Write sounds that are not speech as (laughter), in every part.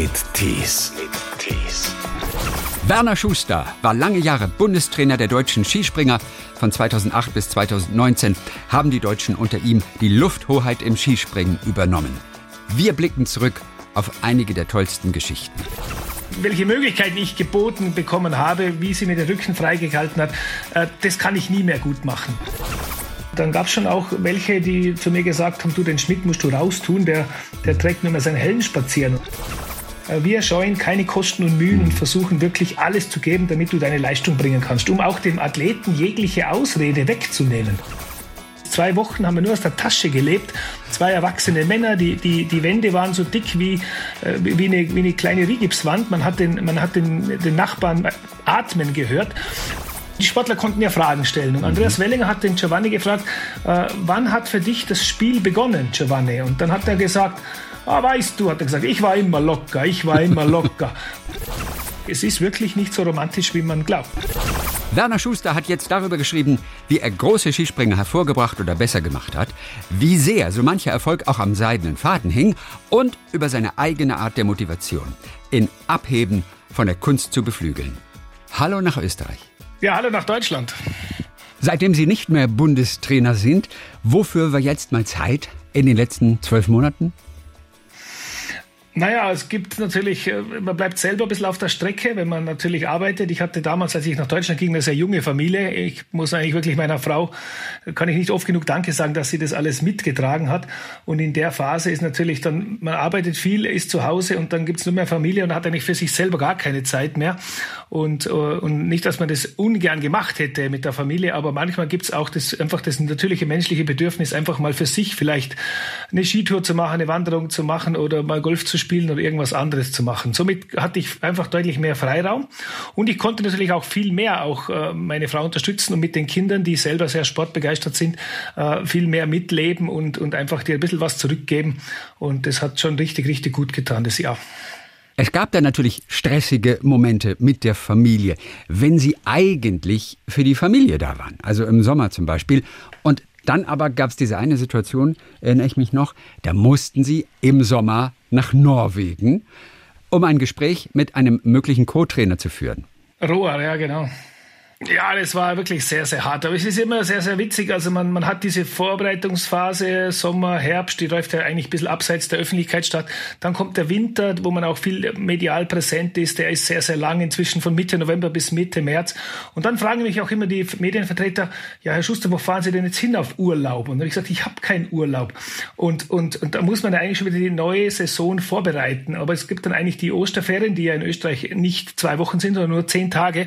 mit Tees. Werner Schuster war lange Jahre Bundestrainer der deutschen Skispringer. Von 2008 bis 2019 haben die Deutschen unter ihm die Lufthoheit im Skispringen übernommen. Wir blicken zurück auf einige der tollsten Geschichten. Welche Möglichkeiten ich geboten bekommen habe, wie sie mir den Rücken freigehalten hat, äh, das kann ich nie mehr gut machen. Dann gab es schon auch welche, die zu mir gesagt haben, du, den Schmidt musst du raustun, der, der trägt nur mehr seinen Helm spazieren. Äh, wir scheuen keine Kosten und Mühen und versuchen wirklich alles zu geben, damit du deine Leistung bringen kannst, um auch dem Athleten jegliche Ausrede wegzunehmen. Zwei Wochen haben wir nur aus der Tasche gelebt. Zwei erwachsene Männer, die, die, die Wände waren so dick wie, äh, wie, eine, wie eine kleine Rigipswand. Man hat, den, man hat den, den Nachbarn atmen gehört. Die Sportler konnten ja Fragen stellen. Und Andreas Wellinger hat den Giovanni gefragt, äh, wann hat für dich das Spiel begonnen, Giovanni? Und dann hat er gesagt, ah, weißt du, hat er gesagt, ich war immer locker, ich war immer (laughs) locker. es ist wirklich nicht so romantisch, wie man glaubt. Werner Schuster hat jetzt darüber geschrieben, wie er große Skispringer hervorgebracht oder besser gemacht hat, wie sehr so mancher Erfolg auch am seidenen Faden hing und über seine eigene Art der Motivation. In Abheben von der Kunst zu beflügeln. Hallo nach Österreich. Ja, hallo nach Deutschland. Seitdem Sie nicht mehr Bundestrainer sind, wofür war jetzt mal Zeit in den letzten zwölf Monaten? Naja, es gibt natürlich, äh, man bleibt selber ein bisschen auf der Strecke, wenn man natürlich arbeitet. Ich hatte damals, als ich nach Deutschland ging, eine sehr junge Familie. Ich muss eigentlich wirklich meiner Frau, kann ich nicht oft genug Danke sagen, dass sie das alles mitgetragen hat. Und in der Phase ist natürlich dann, man arbeitet viel, ist zu Hause und dann gibt es nur mehr Familie und hat eigentlich für sich selber gar keine Zeit mehr. Und, äh, und nicht, dass man das ungern gemacht hätte mit der Familie, aber manchmal gibt es auch das, einfach das natürliche menschliche Bedürfnis, einfach mal für sich vielleicht eine Skitour zu machen, eine Wanderung zu machen oder mal Golf zu spielen oder irgendwas anderes zu machen. Somit hatte ich einfach deutlich mehr Freiraum und ich konnte natürlich auch viel mehr auch äh, meine Frau unterstützen und mit den Kindern, die selber sehr sportbegeistert sind, äh, viel mehr mitleben und, und einfach dir ein bisschen was zurückgeben. Und das hat schon richtig, richtig gut getan, das Jahr. Es gab da natürlich stressige Momente mit der Familie, wenn Sie eigentlich für die Familie da waren, also im Sommer zum Beispiel. Und dann aber gab es diese eine Situation, erinnere ich mich noch, da mussten sie im Sommer nach Norwegen, um ein Gespräch mit einem möglichen Co-Trainer zu führen. Rohr, ja, genau. Ja, das war wirklich sehr, sehr hart. Aber es ist immer sehr, sehr witzig. Also man, man hat diese Vorbereitungsphase, Sommer, Herbst, die läuft ja eigentlich ein bisschen abseits der Öffentlichkeit statt. Dann kommt der Winter, wo man auch viel medial präsent ist. Der ist sehr, sehr lang, inzwischen von Mitte November bis Mitte März. Und dann fragen mich auch immer die Medienvertreter, ja, Herr Schuster, wo fahren Sie denn jetzt hin auf Urlaub? Und dann habe ich gesagt, ich habe keinen Urlaub. Und, und, und da muss man ja eigentlich schon wieder die neue Saison vorbereiten. Aber es gibt dann eigentlich die Osterferien, die ja in Österreich nicht zwei Wochen sind, sondern nur zehn Tage.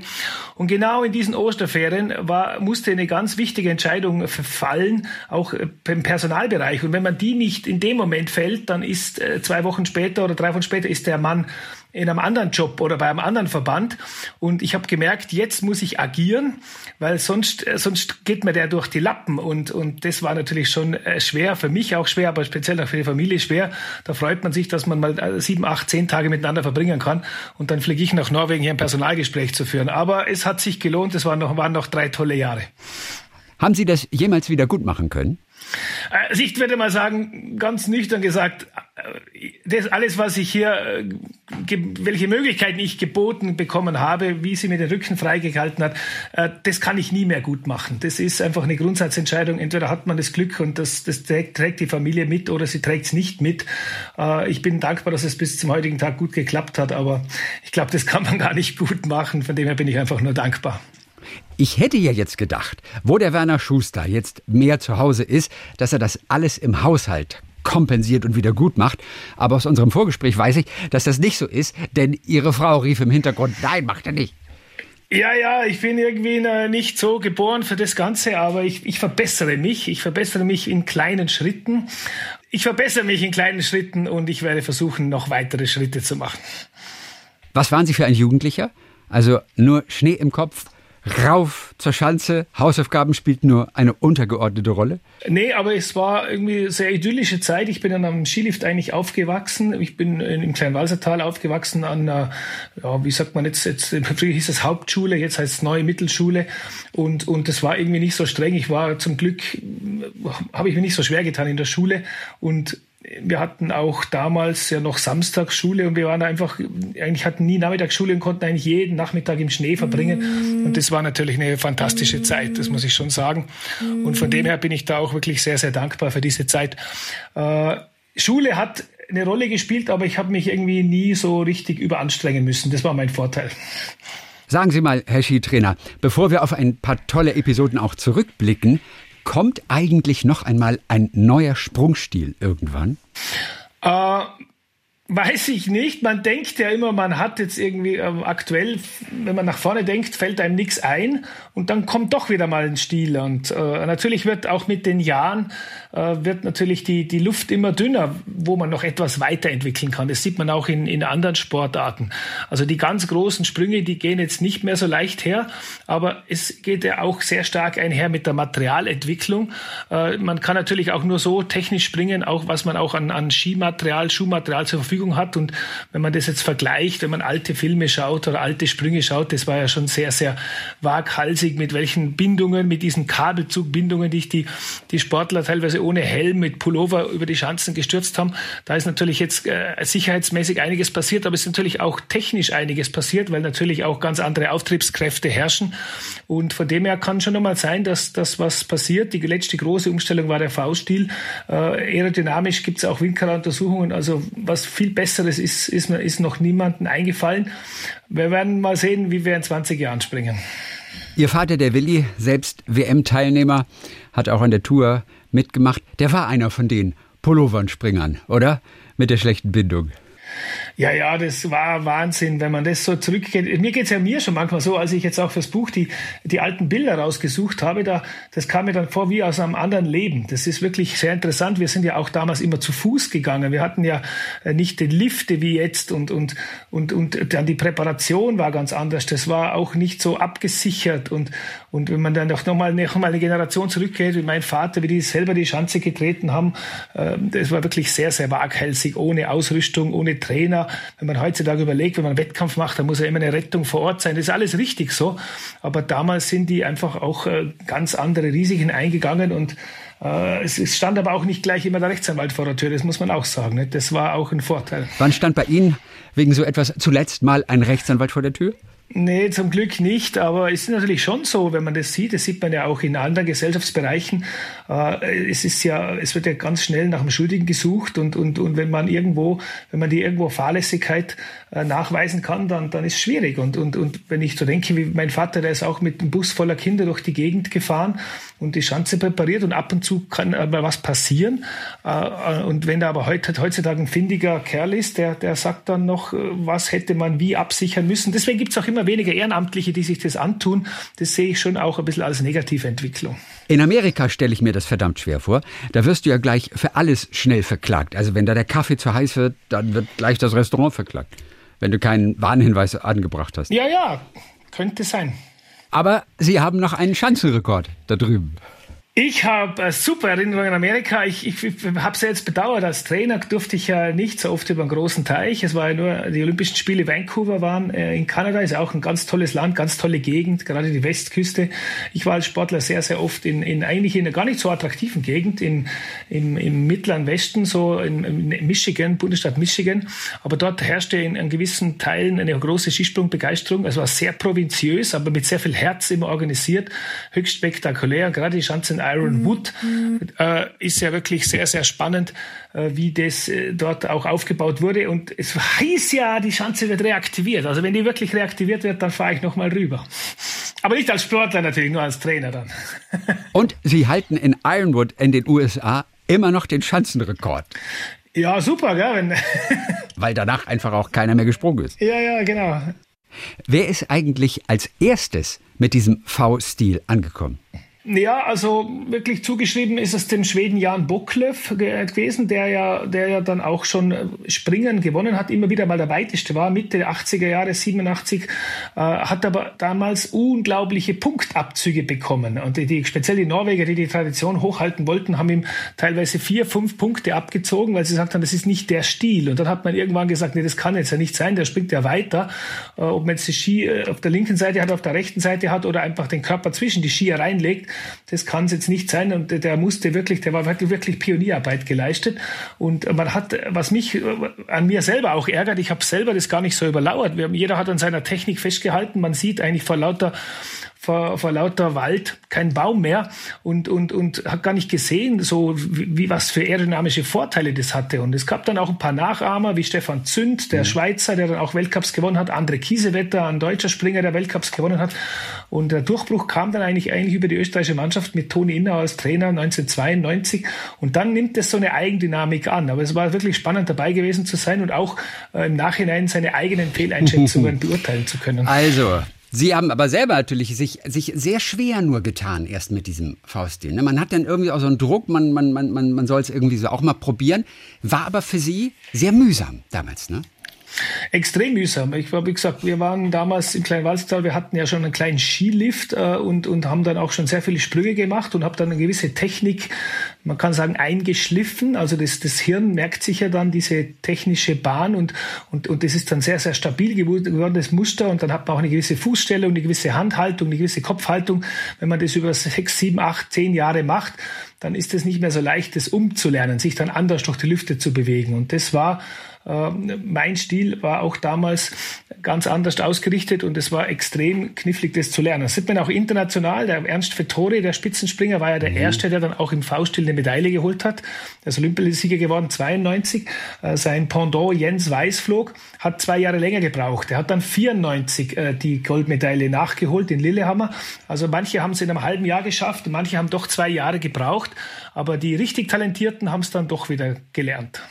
Und genau in diesen Osterferien war, musste eine ganz wichtige Entscheidung fallen, auch äh, im Personalbereich. Und wenn man die nicht in dem Moment fällt, dann ist äh, zwei Wochen später oder drei Wochen später ist der Mann in einem anderen Job oder bei einem anderen Verband. Und ich habe gemerkt, jetzt muss ich agieren, weil sonst, äh, sonst geht mir der durch die Lappen. Und, und das war natürlich schon schwer, für mich auch schwer, aber speziell auch für die Familie schwer. Da freut man sich, dass man mal sieben, acht, zehn Tage miteinander verbringen kann. Und dann fliege ich nach Norwegen, hier ein Personalgespräch zu führen. Aber es hat sich gelohnt, es waren noch, waren noch drei tolle Jahre. Haben Sie das jemals wieder gut machen können? Also ich würde mal sagen, ganz nüchtern gesagt, das alles, was ich hier, äh, welche Möglichkeiten ich geboten bekommen habe, wie sie mir den Rücken freigehalten hat, äh, das kann ich nie mehr gut machen. Das ist einfach eine Grundsatzentscheidung. Entweder hat man das Glück und das, das trägt, trägt die Familie mit oder sie trägt es nicht mit. Äh, ich bin dankbar, dass es bis zum heutigen Tag gut geklappt hat, aber ich glaube, das kann man gar nicht gut machen. Von dem her bin ich einfach nur dankbar. Ich hätte ja jetzt gedacht, wo der Werner Schuster jetzt mehr zu Hause ist, dass er das alles im Haushalt kompensiert und wieder gut macht. Aber aus unserem Vorgespräch weiß ich, dass das nicht so ist, denn Ihre Frau rief im Hintergrund, nein, macht er nicht. Ja, ja, ich bin irgendwie nicht so geboren für das Ganze, aber ich, ich verbessere mich. Ich verbessere mich in kleinen Schritten. Ich verbessere mich in kleinen Schritten und ich werde versuchen, noch weitere Schritte zu machen. Was waren Sie für ein Jugendlicher? Also nur Schnee im Kopf, rauf zur Schanze, Hausaufgaben spielten nur eine untergeordnete Rolle? Nee, aber es war irgendwie sehr idyllische Zeit. Ich bin dann am Skilift eigentlich aufgewachsen. Ich bin im Kleinwalsertal aufgewachsen an einer, ja, wie sagt man jetzt, jetzt früher hieß es Hauptschule, jetzt heißt es Neue Mittelschule. Und, und das war irgendwie nicht so streng. Ich war zum Glück, habe ich mir nicht so schwer getan in der Schule und wir hatten auch damals ja noch Samstagsschule und wir waren einfach, eigentlich hatten nie Nachmittagsschule und konnten eigentlich jeden Nachmittag im Schnee verbringen. Und das war natürlich eine fantastische Zeit, das muss ich schon sagen. Und von dem her bin ich da auch wirklich sehr, sehr dankbar für diese Zeit. Äh, Schule hat eine Rolle gespielt, aber ich habe mich irgendwie nie so richtig überanstrengen müssen. Das war mein Vorteil. Sagen Sie mal, Herr Skitrainer, bevor wir auf ein paar tolle Episoden auch zurückblicken, kommt eigentlich noch einmal ein neuer Sprungstil irgendwann? Äh, Weiß ich nicht. Man denkt ja immer, man hat jetzt irgendwie äh, aktuell, wenn man nach vorne denkt, fällt einem nichts ein und dann kommt doch wieder mal ein Stil. Und äh, natürlich wird auch mit den Jahren äh, wird natürlich die, die Luft immer dünner, wo man noch etwas weiterentwickeln kann. Das sieht man auch in, in anderen Sportarten. Also die ganz großen Sprünge, die gehen jetzt nicht mehr so leicht her, aber es geht ja auch sehr stark einher mit der Materialentwicklung. Äh, man kann natürlich auch nur so technisch springen, auch was man auch an, an Skimaterial, Schuhmaterial zur Verfügung Verfügung hat. Und wenn man das jetzt vergleicht, wenn man alte Filme schaut oder alte Sprünge schaut, das war ja schon sehr, sehr waghalsig, mit welchen Bindungen, mit diesen Kabelzugbindungen, die die, die Sportler teilweise ohne Helm mit Pullover über die Schanzen gestürzt haben. Da ist natürlich jetzt äh, sicherheitsmäßig einiges passiert, aber es ist natürlich auch technisch einiges passiert, weil natürlich auch ganz andere Auftriebskräfte herrschen. Und von dem her kann schon nochmal sein, dass das was passiert. Die letzte große Umstellung war der V-Stil. Äh, aerodynamisch gibt es auch Windkanaluntersuchungen, also was viel viel Besseres ist, ist, ist noch niemandem eingefallen. Wir werden mal sehen, wie wir in 20 Jahren springen. Ihr Vater, der Willi, selbst WM-Teilnehmer, hat auch an der Tour mitgemacht. Der war einer von den Pullovern-Springern, oder? Mit der schlechten Bindung. Ja, ja, das war Wahnsinn, wenn man das so zurückgeht. Mir geht's ja mir schon manchmal so, als ich jetzt auch fürs Buch die, die alten Bilder rausgesucht habe, da, das kam mir dann vor wie aus einem anderen Leben. Das ist wirklich sehr interessant. Wir sind ja auch damals immer zu Fuß gegangen. Wir hatten ja äh, nicht den Lifte wie jetzt und, und, und, und dann die Präparation war ganz anders. Das war auch nicht so abgesichert und, und wenn man dann noch mal, noch mal eine Generation zurückgeht, wie mein Vater, wie die selber die Schanze getreten haben, äh, das war wirklich sehr, sehr waghälsig, ohne Ausrüstung, ohne Trainer. Wenn man heutzutage überlegt, wenn man einen Wettkampf macht, dann muss ja immer eine Rettung vor Ort sein. Das ist alles richtig so. Aber damals sind die einfach auch äh, ganz andere Risiken eingegangen und äh, es, stand aber auch nicht gleich immer der Rechtsanwalt vor der Tür, das muss man auch sagen. Ne? Das war auch ein Vorteil. Wann stand bei Ihnen wegen so etwas zuletzt mal ein Rechtsanwalt vor der Tür? Nee, zum Glück nicht, aber es ist natürlich schon so, wenn man das sieht, das sieht man ja auch in anderen Gesellschaftsbereichen, äh, es ist ja, es wird ja ganz schnell nach dem Schuldigen gesucht und, und, und wenn man irgendwo, wenn man die irgendwo Fahrlässigkeit äh, nachweisen kann, dann, dann ist es schwierig. Und, und, und wenn ich so denke, wie mein Vater, der ist auch mit einem Bus voller Kinder durch die Gegend gefahren und die Schanze präpariert und ab und zu kann aber was passieren. Äh, und wenn da aber heutzutage ein findiger Kerl ist, der, der sagt dann noch, was hätte man wie absichern müssen. Deswegen gibt es auch immer weniger Ehrenamtliche, die sich das antun. Das sehe ich schon auch ein bisschen als negative Entwicklung. In Amerika stelle ich mir das verdammt schwer vor. Da wirst du ja gleich für alles schnell verklagt. Also wenn da der Kaffee zu heiß wird, dann wird gleich das Restaurant verklagt. Wenn du keinen Warnhinweis angebracht hast. Ja, ja, könnte sein. Aber Sie haben noch einen Schanzenrekord da drüben. Ich habe äh, super Erinnerungen an Amerika. Ich, ich, ich habe es jetzt bedauert. Als Trainer durfte ich ja nicht so oft über einen großen Teich. Es war ja nur die Olympischen Spiele Vancouver waren äh, in Kanada. Ist auch ein ganz tolles Land, ganz tolle Gegend, gerade die Westküste. Ich war als Sportler sehr, sehr oft in, in eigentlich in einer gar nicht so attraktiven Gegend in, im, im mittleren Westen, so in, in Michigan, Bundesstaat Michigan. Aber dort herrschte in, in gewissen Teilen eine große Skisprungbegeisterung. Es war sehr provinziös, aber mit sehr viel Herz immer organisiert, höchst spektakulär. gerade die Schanzen Iron Wood, äh, ist ja wirklich sehr, sehr spannend, äh, wie das äh, dort auch aufgebaut wurde. Und es hieß ja, die Schanze wird reaktiviert. Also wenn die wirklich reaktiviert wird, dann fahre ich nochmal rüber. Aber nicht als Sportler natürlich, nur als Trainer dann. (laughs) Und Sie halten in Ironwood in den USA immer noch den Schanzenrekord. Ja, super, gell? (laughs) Weil danach einfach auch keiner mehr gesprungen ist. Ja, ja, genau. Wer ist eigentlich als erstes mit diesem V-Stil angekommen? Ja, also wirklich zugeschrieben ist es dem Schweden Jan Bocklöf gewesen, der ja, der ja dann auch schon äh, Springen gewonnen hat, immer wieder mal der weiteste war, Mitte der 80er Jahre, 87, äh, hat aber damals unglaubliche Punktabzüge bekommen. Und die, die, speziell die Norweger, die die Tradition hochhalten wollten, haben ihm teilweise vier, fünf Punkte abgezogen, weil sie gesagt haben, das ist nicht der Stil. Und dann hat man irgendwann gesagt, nee, das kann jetzt ja nicht sein, der springt ja weiter. Äh, ob man jetzt die Ski äh, auf der linken Seite hat, auf der rechten Seite hat oder einfach den Körper zwischen die Skier reinlegt, das kann es jetzt nicht sein. Und der musste wirklich, der war wirklich, wirklich Pionierarbeit geleistet. Und man hat, was mich an mir selber auch ärgert, ich habe selber das gar nicht so überlauert. Jeder hat an seiner Technik festgehalten. Man sieht eigentlich vor lauter vor, vor lauter Wald kein Baum mehr und, und, und hat gar nicht gesehen, so wie, wie was für aerodynamische Vorteile das hatte. Und es gab dann auch ein paar Nachahmer, wie Stefan Zünd, der mhm. Schweizer, der dann auch Weltcups gewonnen hat, André Kiesewetter, ein deutscher Springer, der Weltcups gewonnen hat. Und der Durchbruch kam dann eigentlich, eigentlich über die österreichische Mannschaft mit Toni Inner als Trainer 1992. Und dann nimmt es so eine Eigendynamik an. Aber es war wirklich spannend dabei gewesen zu sein und auch äh, im Nachhinein seine eigenen Fehleinschätzungen (laughs) beurteilen zu können. Also, Sie haben aber selber natürlich sich, sich sehr schwer nur getan erst mit diesem Fauststil. Ne? Man hat dann irgendwie auch so einen Druck, man, man, man, man, soll es irgendwie so auch mal probieren. War aber für Sie sehr mühsam damals, ne? Extrem mühsam. Ich wie gesagt, wir waren damals im kleinen Walztal, wir hatten ja schon einen kleinen Skilift äh, und, und haben dann auch schon sehr viele Sprünge gemacht und habe dann eine gewisse Technik, man kann sagen, eingeschliffen. Also das, das Hirn merkt sich ja dann diese technische Bahn und, und, und das ist dann sehr, sehr stabil geworden, das Muster. Und dann hat man auch eine gewisse Fußstellung, eine gewisse Handhaltung, eine gewisse Kopfhaltung. Wenn man das über sechs, sieben, acht, zehn Jahre macht, dann ist es nicht mehr so leicht, das umzulernen, sich dann anders durch die Lüfte zu bewegen. Und das war mein Stil war auch damals ganz anders ausgerichtet und es war extrem knifflig, das zu lernen. Das sieht man auch international. Der Ernst Vettori, der Spitzenspringer, war ja der mhm. Erste, der dann auch im V-Stil eine Medaille geholt hat. Er ist Olympiasieger geworden, 92. Äh, sein Pendant Jens Weißflog hat zwei Jahre länger gebraucht. Er hat dann 94 äh, die Goldmedaille nachgeholt in Lillehammer. Also manche haben es in einem halben Jahr geschafft, manche haben doch zwei Jahre gebraucht. Aber die richtig Talentierten haben es dann doch wieder gelernt.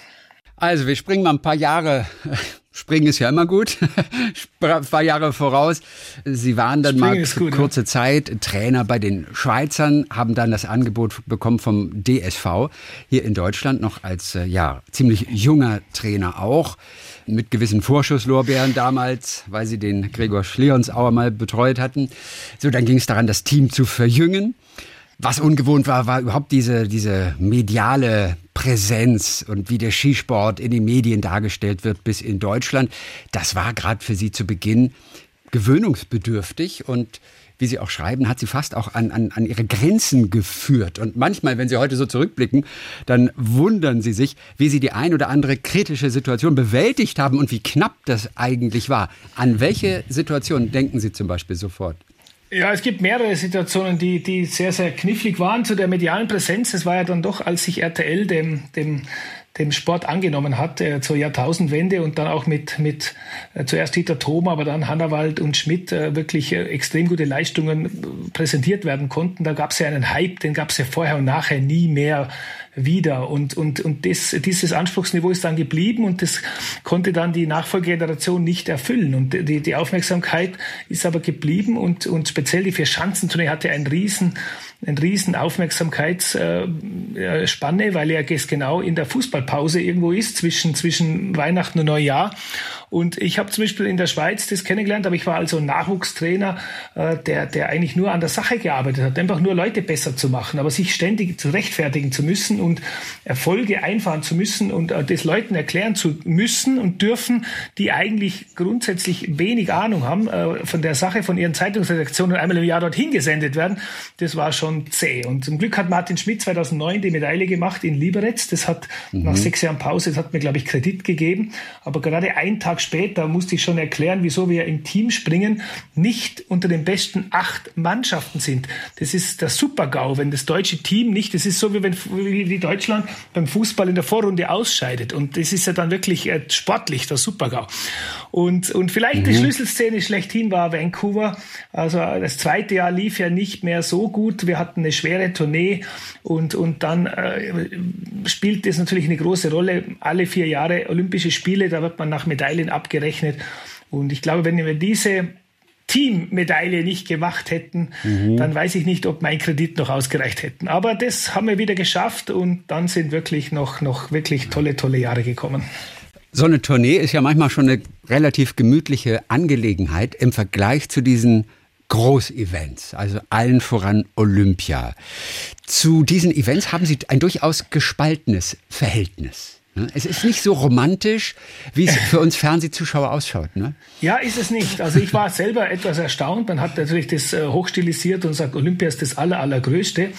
Also, wir springen mal ein paar Jahre. (laughs) Springen ist ja immer gut. (laughs) ein paar Jahre voraus. Sie waren dann Springen mal gut, kurze ja. Zeit Trainer bei den Schweizern, haben dann das Angebot bekommen vom DSV hier in Deutschland noch als äh, ja ziemlich junger Trainer auch mit gewissen Vorschusslorbeeren damals, weil sie den Gregor Schleonsauer mal betreut hatten. So, dann ging es daran, das Team zu verjüngen. Was ungewohnt war, war überhaupt diese, diese mediale Präsenz und wie der Skisport in den Medien dargestellt wird bis in Deutschland. Das war gerade für Sie zu Beginn gewöhnungsbedürftig und wie Sie auch schreiben, hat sie fast auch an, an, an ihre Grenzen geführt. Und manchmal, wenn Sie heute so zurückblicken, dann wundern Sie sich, wie Sie die ein oder andere kritische Situation bewältigt haben und wie knapp das eigentlich war. An welche Situation denken Sie zum Beispiel sofort? Ja, es gibt mehrere Situationen, die, die sehr, sehr knifflig waren zu der medialen Präsenz. Es war ja dann doch, als sich RTL dem, dem, dem Sport angenommen hat, äh, zur Jahrtausendwende und dann auch mit, mit äh, zuerst Dieter Thoma, aber dann Hannawald und Schmidt äh, wirklich äh, extrem gute Leistungen äh, präsentiert werden konnten. Da gab es ja einen Hype, den gab es ja vorher und nachher nie mehr wieder. Und, und, und das, dieses Anspruchsniveau ist dann geblieben und das konnte dann die Nachfolgegeneration nicht erfüllen. Und die, die Aufmerksamkeit ist aber geblieben und, und speziell die Vier-Schanzentournee hatte einen riesen eine riesen Aufmerksamkeitsspanne, weil er genau in der Fußballpause irgendwo ist zwischen, zwischen Weihnachten und Neujahr. Und ich habe zum Beispiel in der Schweiz das kennengelernt, aber ich war also Nachwuchstrainer, äh, der, der eigentlich nur an der Sache gearbeitet hat, einfach nur Leute besser zu machen, aber sich ständig zu rechtfertigen zu müssen und Erfolge einfahren zu müssen und äh, das Leuten erklären zu müssen und dürfen, die eigentlich grundsätzlich wenig Ahnung haben äh, von der Sache, von ihren Zeitungsredaktionen einmal im Jahr dorthin gesendet werden. Das war schon zäh. Und zum Glück hat Martin Schmidt 2009 die Medaille gemacht in Liberec. Das hat mhm. nach sechs Jahren Pause, das hat mir, glaube ich, Kredit gegeben. Aber gerade einen Tag später musste ich schon erklären, wieso wir im Team springen nicht unter den besten acht Mannschaften sind. Das ist der Super-GAU, wenn das deutsche Team nicht, das ist so wie wenn wie Deutschland beim Fußball in der Vorrunde ausscheidet. Und das ist ja dann wirklich äh, sportlich, der Super-GAU. Und, und vielleicht mhm. die Schlüsselszene schlechthin war Vancouver. Also das zweite Jahr lief ja nicht mehr so gut. Wir hatten eine schwere Tournee und, und dann äh, spielt es natürlich eine große Rolle. Alle vier Jahre Olympische Spiele, da wird man nach Medaillen abgerechnet. Und ich glaube, wenn wir diese Teammedaille nicht gemacht hätten, mhm. dann weiß ich nicht, ob mein Kredit noch ausgereicht hätten. Aber das haben wir wieder geschafft und dann sind wirklich noch, noch wirklich tolle, tolle Jahre gekommen. So eine Tournee ist ja manchmal schon eine relativ gemütliche Angelegenheit im Vergleich zu diesen Großevents, also allen voran Olympia. Zu diesen Events haben Sie ein durchaus gespaltenes Verhältnis. Ne? Es ist nicht so romantisch, wie es für uns Fernsehzuschauer ausschaut. Ne? Ja, ist es nicht. Also ich war selber etwas erstaunt. Man hat natürlich das äh, hochstilisiert und sagt, Olympia ist das aller, allergrößte.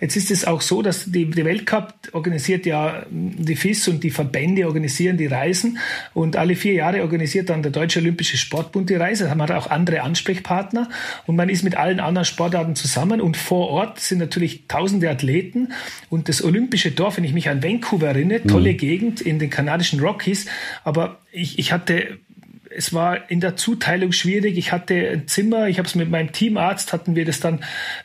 Jetzt ist es auch so, dass die, die Weltcup organisiert ja die FIS und die Verbände organisieren die Reisen und alle vier Jahre organisiert dann der Deutsche Olympische Sportbund die Reise. Man hat auch andere Ansprechpartner und man ist mit allen anderen Sportarten zusammen und vor Ort sind natürlich tausende Athleten und das Olympische Dorf, wenn ich mich an Vancouver erinnere, tolle mhm. Gegend, Gegend in den kanadischen Rockies. Aber ich, ich hatte es war in der Zuteilung schwierig. Ich hatte ein Zimmer, ich habe es mit meinem Teamarzt, hatten wir das dann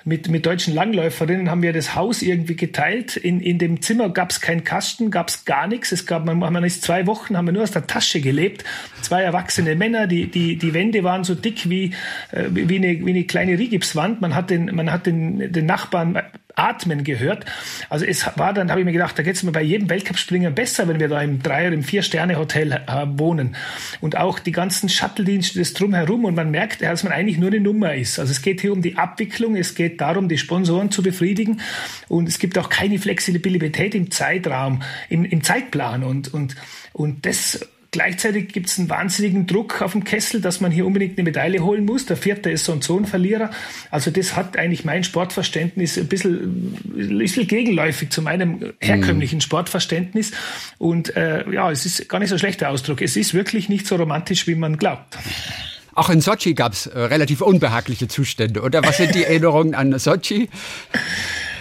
mit, mit deutschen Langläuferinnen, haben wir das Haus irgendwie geteilt. In, in dem Zimmer gab es keinen Kasten, gab es gar nichts. Es gab, man, man ist zwei Wochen, haben wir nur aus der Tasche gelebt. Zwei erwachsene Männer, die, die, die Wände waren so dick wie, äh, wie, eine, wie eine kleine Rigipswand. Man hat den, man hat den, den Nachbarn Atmen gehört. Also es war dann, habe ich mir gedacht, da geht es mir bei jedem Weltcup-Springer besser, wenn wir da im Drei- oder im Vier-Sterne-Hotel äh, wohnen. Und auch die ganzen Shuttle-Dienste, das drumherum. Und man merkt, dass man eigentlich nur eine Nummer ist. Also es geht hier um die Abwicklung, es geht darum, die Sponsoren zu befriedigen. Und es gibt auch keine Flexibilität im Zeitraum, im, im Zeitplan. Und, und, und das Gleichzeitig gibt es einen wahnsinnigen Druck auf dem Kessel, dass man hier unbedingt eine Medaille holen muss. Der vierte ist so und so ein Verlierer. Also das hat eigentlich mein Sportverständnis ein bisschen, ein bisschen gegenläufig zu meinem herkömmlichen mhm. Sportverständnis. Und äh, ja, es ist gar nicht so schlechter Ausdruck. Es ist wirklich nicht so romantisch, wie man glaubt. Auch in Sochi gab es äh, relativ unbehagliche Zustände, oder? Was sind die (laughs) Erinnerungen an Sochi?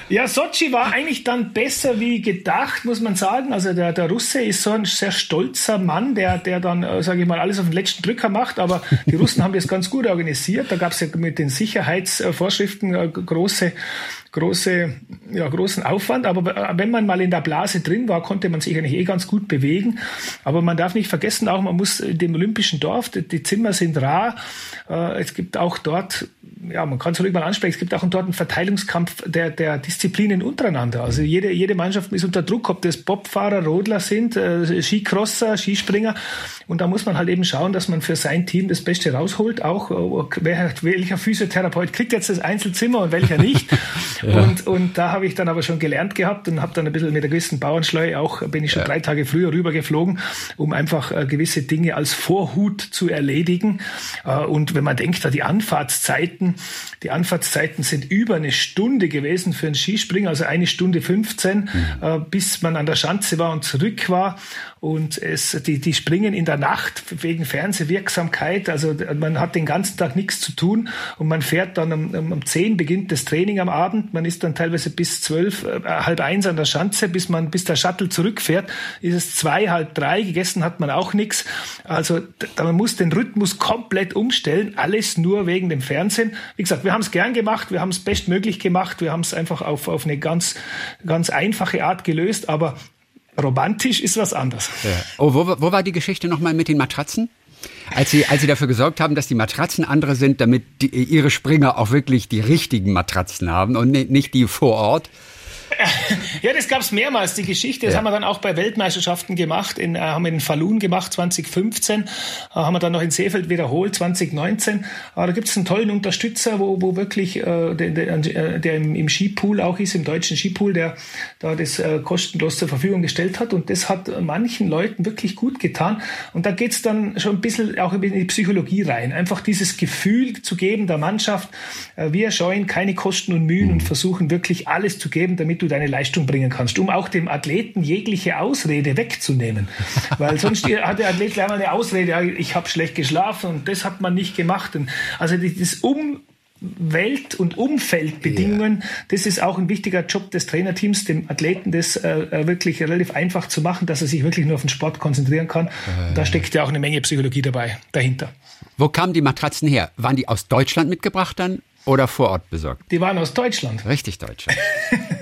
Ja, Sochi war eigentlich dann besser wie gedacht, muss man sagen. Also der, der Russe ist so ein sehr stolzer Mann, der, der dann, äh, sage ich mal, alles auf den letzten Drücker macht. Aber die Russen haben das ganz gut organisiert. Da gab es ja mit den Sicherheitsvorschriften äh, große große, ja, großen Aufwand. Aber wenn man mal in der Blase drin war, konnte man sich eigentlich eh ganz gut bewegen. Aber man darf nicht vergessen, auch man muss in dem Olympischen Dorf, die, Zimmer sind rar. Äh, es gibt auch dort, ja, man kann es ruhig mal ansprechen, es gibt auch dort einen Verteilungskampf der, der Disziplinen untereinander. Also jede, jede Mannschaft ist unter Druck, ob das Bobfahrer, Rodler sind, äh, Skicrosser, Skispringer. Und da muss man halt eben schauen, dass man für sein Team das Beste rausholt. Auch äh, welcher Physiotherapeut kriegt jetzt das Einzelzimmer und welcher nicht. (laughs) Ja. Und, und da habe ich dann aber schon gelernt gehabt und habe dann ein bisschen mit der gewissen Bauernschleu auch, bin ich schon ja. drei Tage früher rübergeflogen, um einfach äh, gewisse Dinge als Vorhut zu erledigen. Äh, und wenn man denkt, da die Anfahrtszeiten, die Anfahrtszeiten sind über eine Stunde gewesen für einen Skispringer, also eine Stunde 15, mhm. äh, bis man an der Schanze war und zurück war. Und es, die, die springen in der Nacht wegen Fernsehwirksamkeit. Also man hat den ganzen Tag nichts zu tun und man fährt dann um, um, um 10 beginnt das Training am Abend. Man ist dann teilweise bis zwölf, äh, halb eins an der Schanze, bis man, bis der Shuttle zurückfährt, ist es zwei, halb drei. Gegessen hat man auch nichts. Also da, man muss den Rhythmus komplett umstellen. Alles nur wegen dem Fernsehen. Wie gesagt, wir haben es gern gemacht. Wir haben es bestmöglich gemacht. Wir haben es einfach auf, auf eine ganz, ganz einfache Art gelöst. Aber Romantisch ist was anderes. Ja. Oh, wo, wo war die Geschichte nochmal mit den Matratzen? Als sie, als sie dafür gesorgt haben, dass die Matratzen andere sind, damit die, ihre Springer auch wirklich die richtigen Matratzen haben und nicht die vor Ort. Ja, das gab es mehrmals, die Geschichte. Das ja. haben wir dann auch bei Weltmeisterschaften gemacht, in, äh, haben wir in Falun gemacht 2015, äh, haben wir dann noch in Seefeld wiederholt 2019. Aber da gibt es einen tollen Unterstützer, wo, wo wirklich, äh, der, der, der im, im, Skipool auch ist, im deutschen Skipool, der da das kostenlos zur Verfügung gestellt hat. Und das hat manchen Leuten wirklich gut getan. Und da geht es dann schon ein bisschen auch in die Psychologie rein. Einfach dieses Gefühl zu geben der Mannschaft, wir scheuen keine Kosten und Mühen mhm. und versuchen wirklich alles zu geben, damit du deine Leistung bringen kannst, um auch dem Athleten jegliche Ausrede wegzunehmen. Weil sonst (laughs) hat der Athlet gleich mal eine Ausrede, ich habe schlecht geschlafen und das hat man nicht gemacht. Und also das Umwelt- und Umfeldbedingungen, ja. das ist auch ein wichtiger Job des Trainerteams, dem Athleten das äh, äh, wirklich relativ einfach zu machen, dass er sich wirklich nur auf den Sport konzentrieren kann. Äh. Da steckt ja auch eine Menge Psychologie dabei, dahinter. Wo kamen die Matratzen her? Waren die aus Deutschland mitgebracht dann oder vor Ort besorgt? Die waren aus Deutschland. Richtig Deutschland.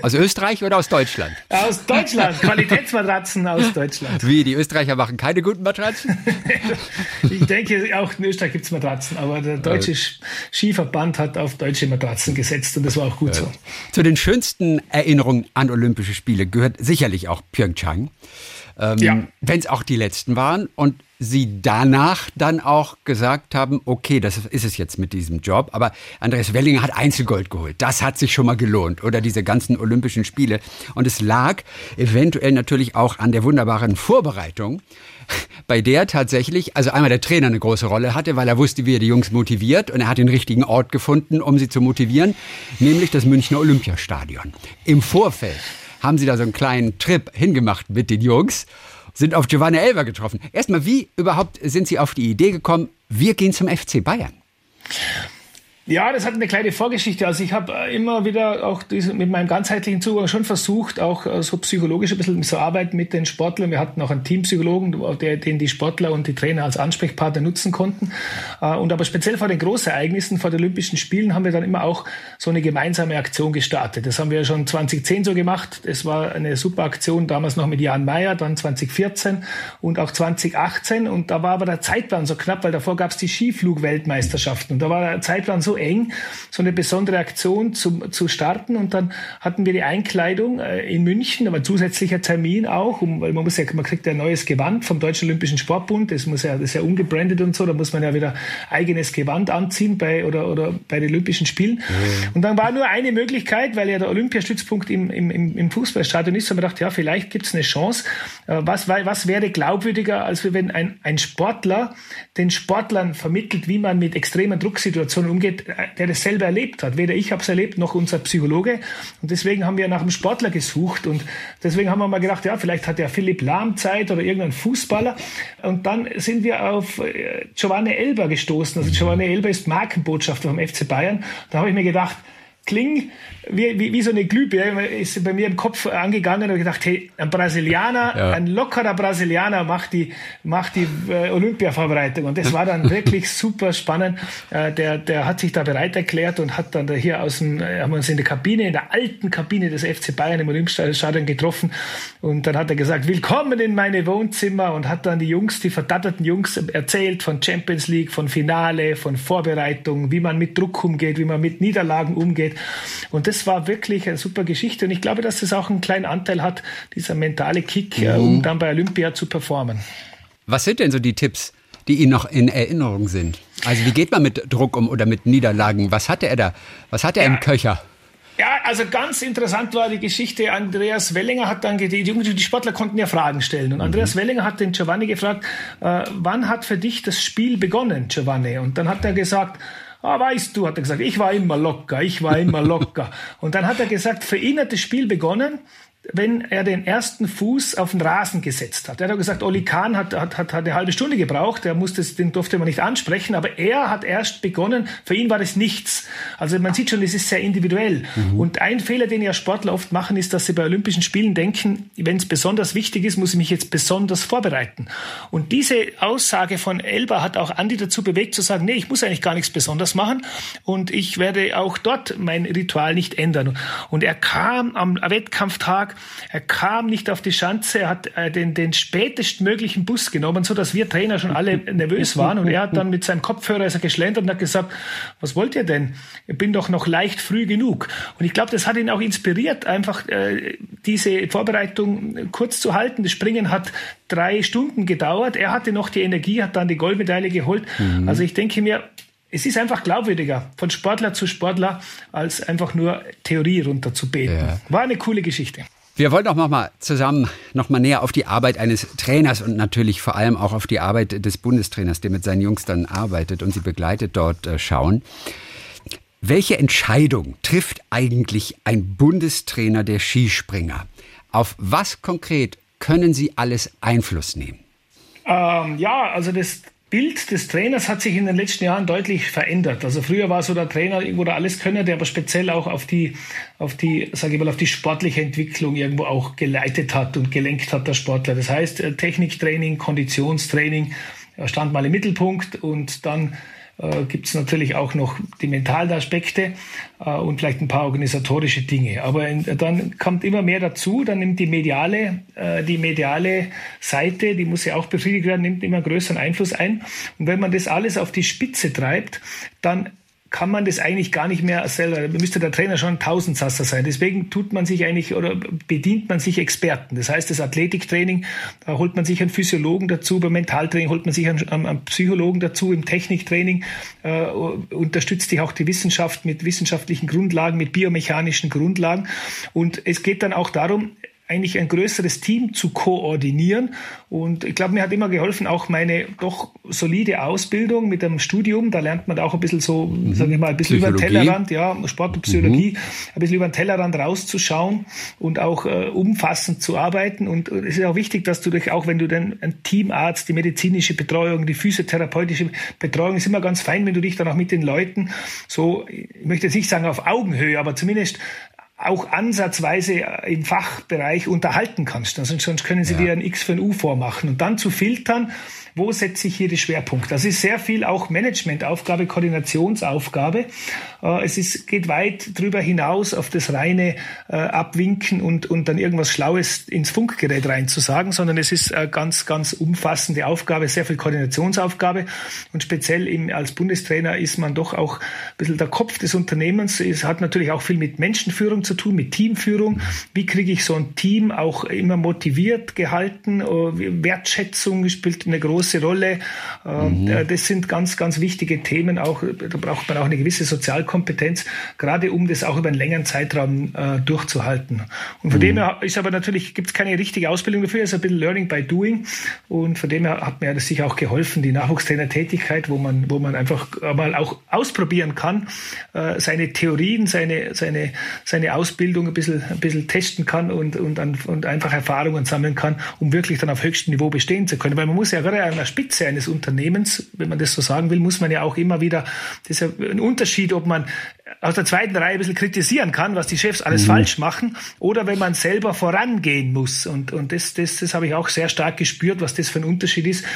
Aus Österreich oder aus Deutschland? Aus Deutschland. Qualitätsmatratzen aus Deutschland. Wie, die Österreicher machen keine guten Matratzen? (laughs) ich denke, auch in Österreich gibt es Matratzen, aber der deutsche Skiverband hat auf deutsche Matratzen gesetzt und das war auch gut so. Zu den schönsten Erinnerungen an Olympische Spiele gehört sicherlich auch Pyeongchang. Ähm, ja. Wenn es auch die letzten waren. Und Sie danach dann auch gesagt haben, okay, das ist es jetzt mit diesem Job, aber Andreas Wellinger hat Einzelgold geholt. Das hat sich schon mal gelohnt. Oder diese ganzen Olympischen Spiele. Und es lag eventuell natürlich auch an der wunderbaren Vorbereitung, (laughs) bei der tatsächlich, also einmal der Trainer eine große Rolle hatte, weil er wusste, wie er die Jungs motiviert und er hat den richtigen Ort gefunden, um sie zu motivieren, nämlich das Münchner Olympiastadion. Im Vorfeld haben sie da so einen kleinen Trip hingemacht mit den Jungs, sind auf Giovanni Elber getroffen. Erstmal, wie überhaupt sind Sie auf die Idee gekommen, wir gehen zum FC Bayern? Ja, das hat eine kleine Vorgeschichte. Also ich habe äh, immer wieder auch mit meinem ganzheitlichen Zugang schon versucht, auch äh, so psychologisch ein bisschen zu arbeiten mit den Sportlern. Wir hatten auch einen Teampsychologen, der, den die Sportler und die Trainer als Ansprechpartner nutzen konnten. Äh, und aber speziell vor den Großereignissen, vor den Olympischen Spielen, haben wir dann immer auch so eine gemeinsame Aktion gestartet. Das haben wir schon 2010 so gemacht. Es war eine super Aktion, damals noch mit Jan Mayer, dann 2014 und auch 2018. Und da war aber der Zeitplan so knapp, weil davor gab es die Skiflugweltmeisterschaften. Und da war der Zeitplan so so eng, so eine besondere Aktion zu, zu starten. Und dann hatten wir die Einkleidung äh, in München, aber zusätzlicher Termin auch, um, weil man muss ja, man kriegt ja ein neues Gewand vom Deutschen Olympischen Sportbund. Das muss ja, das ist ja ungebrandet und so. Da muss man ja wieder eigenes Gewand anziehen bei oder oder bei den Olympischen Spielen. Mhm. Und dann war nur eine Möglichkeit, weil ja der Olympiastützpunkt im, im, im Fußballstadion ist. Und man dachte, ja, vielleicht gibt es eine Chance. Äh, was, was wäre glaubwürdiger, als wenn ein, ein Sportler den Sportlern vermittelt, wie man mit extremen Drucksituationen umgeht, der das selber erlebt hat. Weder ich habe es erlebt, noch unser Psychologe. Und deswegen haben wir nach einem Sportler gesucht. Und deswegen haben wir mal gedacht, ja, vielleicht hat der Philipp Lahm Zeit oder irgendein Fußballer. Und dann sind wir auf äh, Giovanni Elber gestoßen. Also Giovanni Elber ist Markenbotschafter vom FC Bayern. Da habe ich mir gedacht, kling wie, wie, wie so eine Glühbirne ist bei mir im Kopf angegangen und gedacht, hey, ein Brasilianer, ja. ein lockerer Brasilianer macht die, macht die äh, Olympia-Vorbereitung. Und das (laughs) war dann wirklich super spannend. Äh, der, der hat sich da bereit erklärt und hat dann da hier aus dem, äh, haben wir uns in der Kabine, in der alten Kabine des FC Bayern im Olympiastadion getroffen. Und dann hat er gesagt, willkommen in meine Wohnzimmer und hat dann die Jungs, die verdatterten Jungs erzählt von Champions League, von Finale, von Vorbereitung, wie man mit Druck umgeht, wie man mit Niederlagen umgeht. Und das war wirklich eine super Geschichte. Und ich glaube, dass das auch einen kleinen Anteil hat, dieser mentale Kick, äh, mhm. um dann bei Olympia zu performen. Was sind denn so die Tipps, die Ihnen noch in Erinnerung sind? Also wie geht man mit Druck um oder mit Niederlagen? Was hatte er da? Was hatte er ja. im Köcher? Ja, also ganz interessant war die Geschichte. Andreas Wellinger hat dann, die, die Sportler konnten ja Fragen stellen. Und mhm. Andreas Wellinger hat den Giovanni gefragt, äh, wann hat für dich das Spiel begonnen, Giovanni? Und dann hat er gesagt, Ah, weißt du, hat er gesagt, ich war immer locker, ich war immer locker. Und dann hat er gesagt, für ihn hat das Spiel begonnen, wenn er den ersten Fuß auf den Rasen gesetzt hat. Er hat gesagt, Oli Kahn hat, hat, hat, hat eine halbe Stunde gebraucht, er musste, den durfte man nicht ansprechen, aber er hat erst begonnen, für ihn war das nichts. Also man sieht schon, es ist sehr individuell. Mhm. Und ein Fehler, den ja Sportler oft machen, ist, dass sie bei Olympischen Spielen denken, wenn es besonders wichtig ist, muss ich mich jetzt besonders vorbereiten. Und diese Aussage von Elba hat auch Andi dazu bewegt, zu sagen, nee, ich muss eigentlich gar nichts besonders machen und ich werde auch dort mein Ritual nicht ändern. Und er kam am Wettkampftag er kam nicht auf die Schanze, er hat äh, den, den spätestmöglichen Bus genommen, so dass wir Trainer schon alle (laughs) nervös waren. Und er hat dann mit seinem Kopfhörer ist er geschlendert und hat gesagt, was wollt ihr denn? Ich bin doch noch leicht früh genug. Und ich glaube, das hat ihn auch inspiriert, einfach äh, diese Vorbereitung kurz zu halten. Das Springen hat drei Stunden gedauert. Er hatte noch die Energie, hat dann die Goldmedaille geholt. Mhm. Also ich denke mir, es ist einfach glaubwürdiger von Sportler zu Sportler, als einfach nur Theorie runterzubeten. Ja. War eine coole Geschichte. Wir wollen doch noch mal zusammen noch mal näher auf die Arbeit eines Trainers und natürlich vor allem auch auf die Arbeit des Bundestrainers, der mit seinen Jungs dann arbeitet und sie begleitet dort äh, schauen. Welche Entscheidung trifft eigentlich ein Bundestrainer der Skispringer? Auf was konkret können Sie alles Einfluss nehmen? Ähm, ja, also das Bild des Trainers hat sich in den letzten Jahren deutlich verändert. Also früher war so der Trainer irgendwo der Alleskönner, der aber speziell auch auf die, auf die, sage ich mal, auf die sportliche Entwicklung irgendwo auch geleitet hat und gelenkt hat der Sportler. Das heißt, äh, Techniktraining, Konditionstraining stand mal im Mittelpunkt und dann äh, gibt es natürlich auch noch die mentalen Aspekte äh, und vielleicht ein paar organisatorische Dinge. Aber in, dann kommt immer mehr dazu, dann nimmt die mediale, äh, die mediale Seite, die muss ja auch befriedigt werden, nimmt immer größeren Einfluss ein. Und wenn man das alles auf die Spitze treibt, dann kann man das eigentlich gar nicht mehr selber. Müsste der Trainer schon ein Tausendsasser sein. Deswegen tut man sich eigentlich oder bedient man sich Experten. Das heißt, das Athletiktraining, da holt man sich einen Physiologen dazu, beim Mentaltraining holt man sich einen, einen Psychologen dazu, im Techniktraining äh, unterstützt sich auch die Wissenschaft mit wissenschaftlichen Grundlagen, mit biomechanischen Grundlagen. Und es geht dann auch darum, eigentlich ein größeres Team zu koordinieren. Und ich glaube, mir hat immer geholfen, auch meine doch solide Ausbildung mit dem Studium. Da lernt man auch ein bisschen so, mhm. sage ich mal, ein bisschen über den Tellerrand, ja, Sport und Psychologie, mhm. ein bisschen über den Tellerrand rauszuschauen und auch äh, umfassend zu arbeiten. Und es ist auch wichtig, dass du dich auch, wenn du dann ein Teamarzt, die medizinische Betreuung, die physiotherapeutische Betreuung, ist immer ganz fein, wenn du dich dann auch mit den Leuten so, ich möchte jetzt nicht sagen auf Augenhöhe, aber zumindest auch ansatzweise im Fachbereich unterhalten kannst. Also sonst können sie ja. dir ein X für ein U vormachen. Und dann zu filtern, wo setze ich hier die Schwerpunkte? Das ist sehr viel auch Managementaufgabe, Koordinationsaufgabe. Äh, es ist, geht weit darüber hinaus auf das reine äh, Abwinken und, und dann irgendwas Schlaues ins Funkgerät reinzusagen, sondern es ist eine ganz, ganz umfassende Aufgabe, sehr viel Koordinationsaufgabe. Und speziell im, als Bundestrainer ist man doch auch ein bisschen der Kopf des Unternehmens. Es hat natürlich auch viel mit Menschenführung zu tun, mit Teamführung. Wie kriege ich so ein Team auch immer motiviert gehalten? Äh, Wertschätzung spielt eine große große Rolle. Ähm, mhm. Das sind ganz, ganz wichtige Themen. Auch, da braucht man auch eine gewisse Sozialkompetenz, gerade um das auch über einen längeren Zeitraum äh, durchzuhalten. Und von mhm. dem her ist aber natürlich, gibt es keine richtige Ausbildung dafür, es ist ein bisschen Learning by Doing. Und von dem her hat mir das sicher auch geholfen, die Nachwuchstrainertätigkeit, wo man, wo man einfach mal auch ausprobieren kann, äh, seine Theorien, seine, seine, seine Ausbildung ein bisschen, ein bisschen testen kann und, und, und einfach Erfahrungen sammeln kann, um wirklich dann auf höchstem Niveau bestehen zu können. Weil man muss ja gerade an der Spitze eines Unternehmens, wenn man das so sagen will, muss man ja auch immer wieder, das ist ja ein Unterschied, ob man aus der zweiten Reihe ein bisschen kritisieren kann, was die Chefs alles mhm. falsch machen, oder wenn man selber vorangehen muss. Und, und das, das, das habe ich auch sehr stark gespürt, was das für ein Unterschied ist, äh,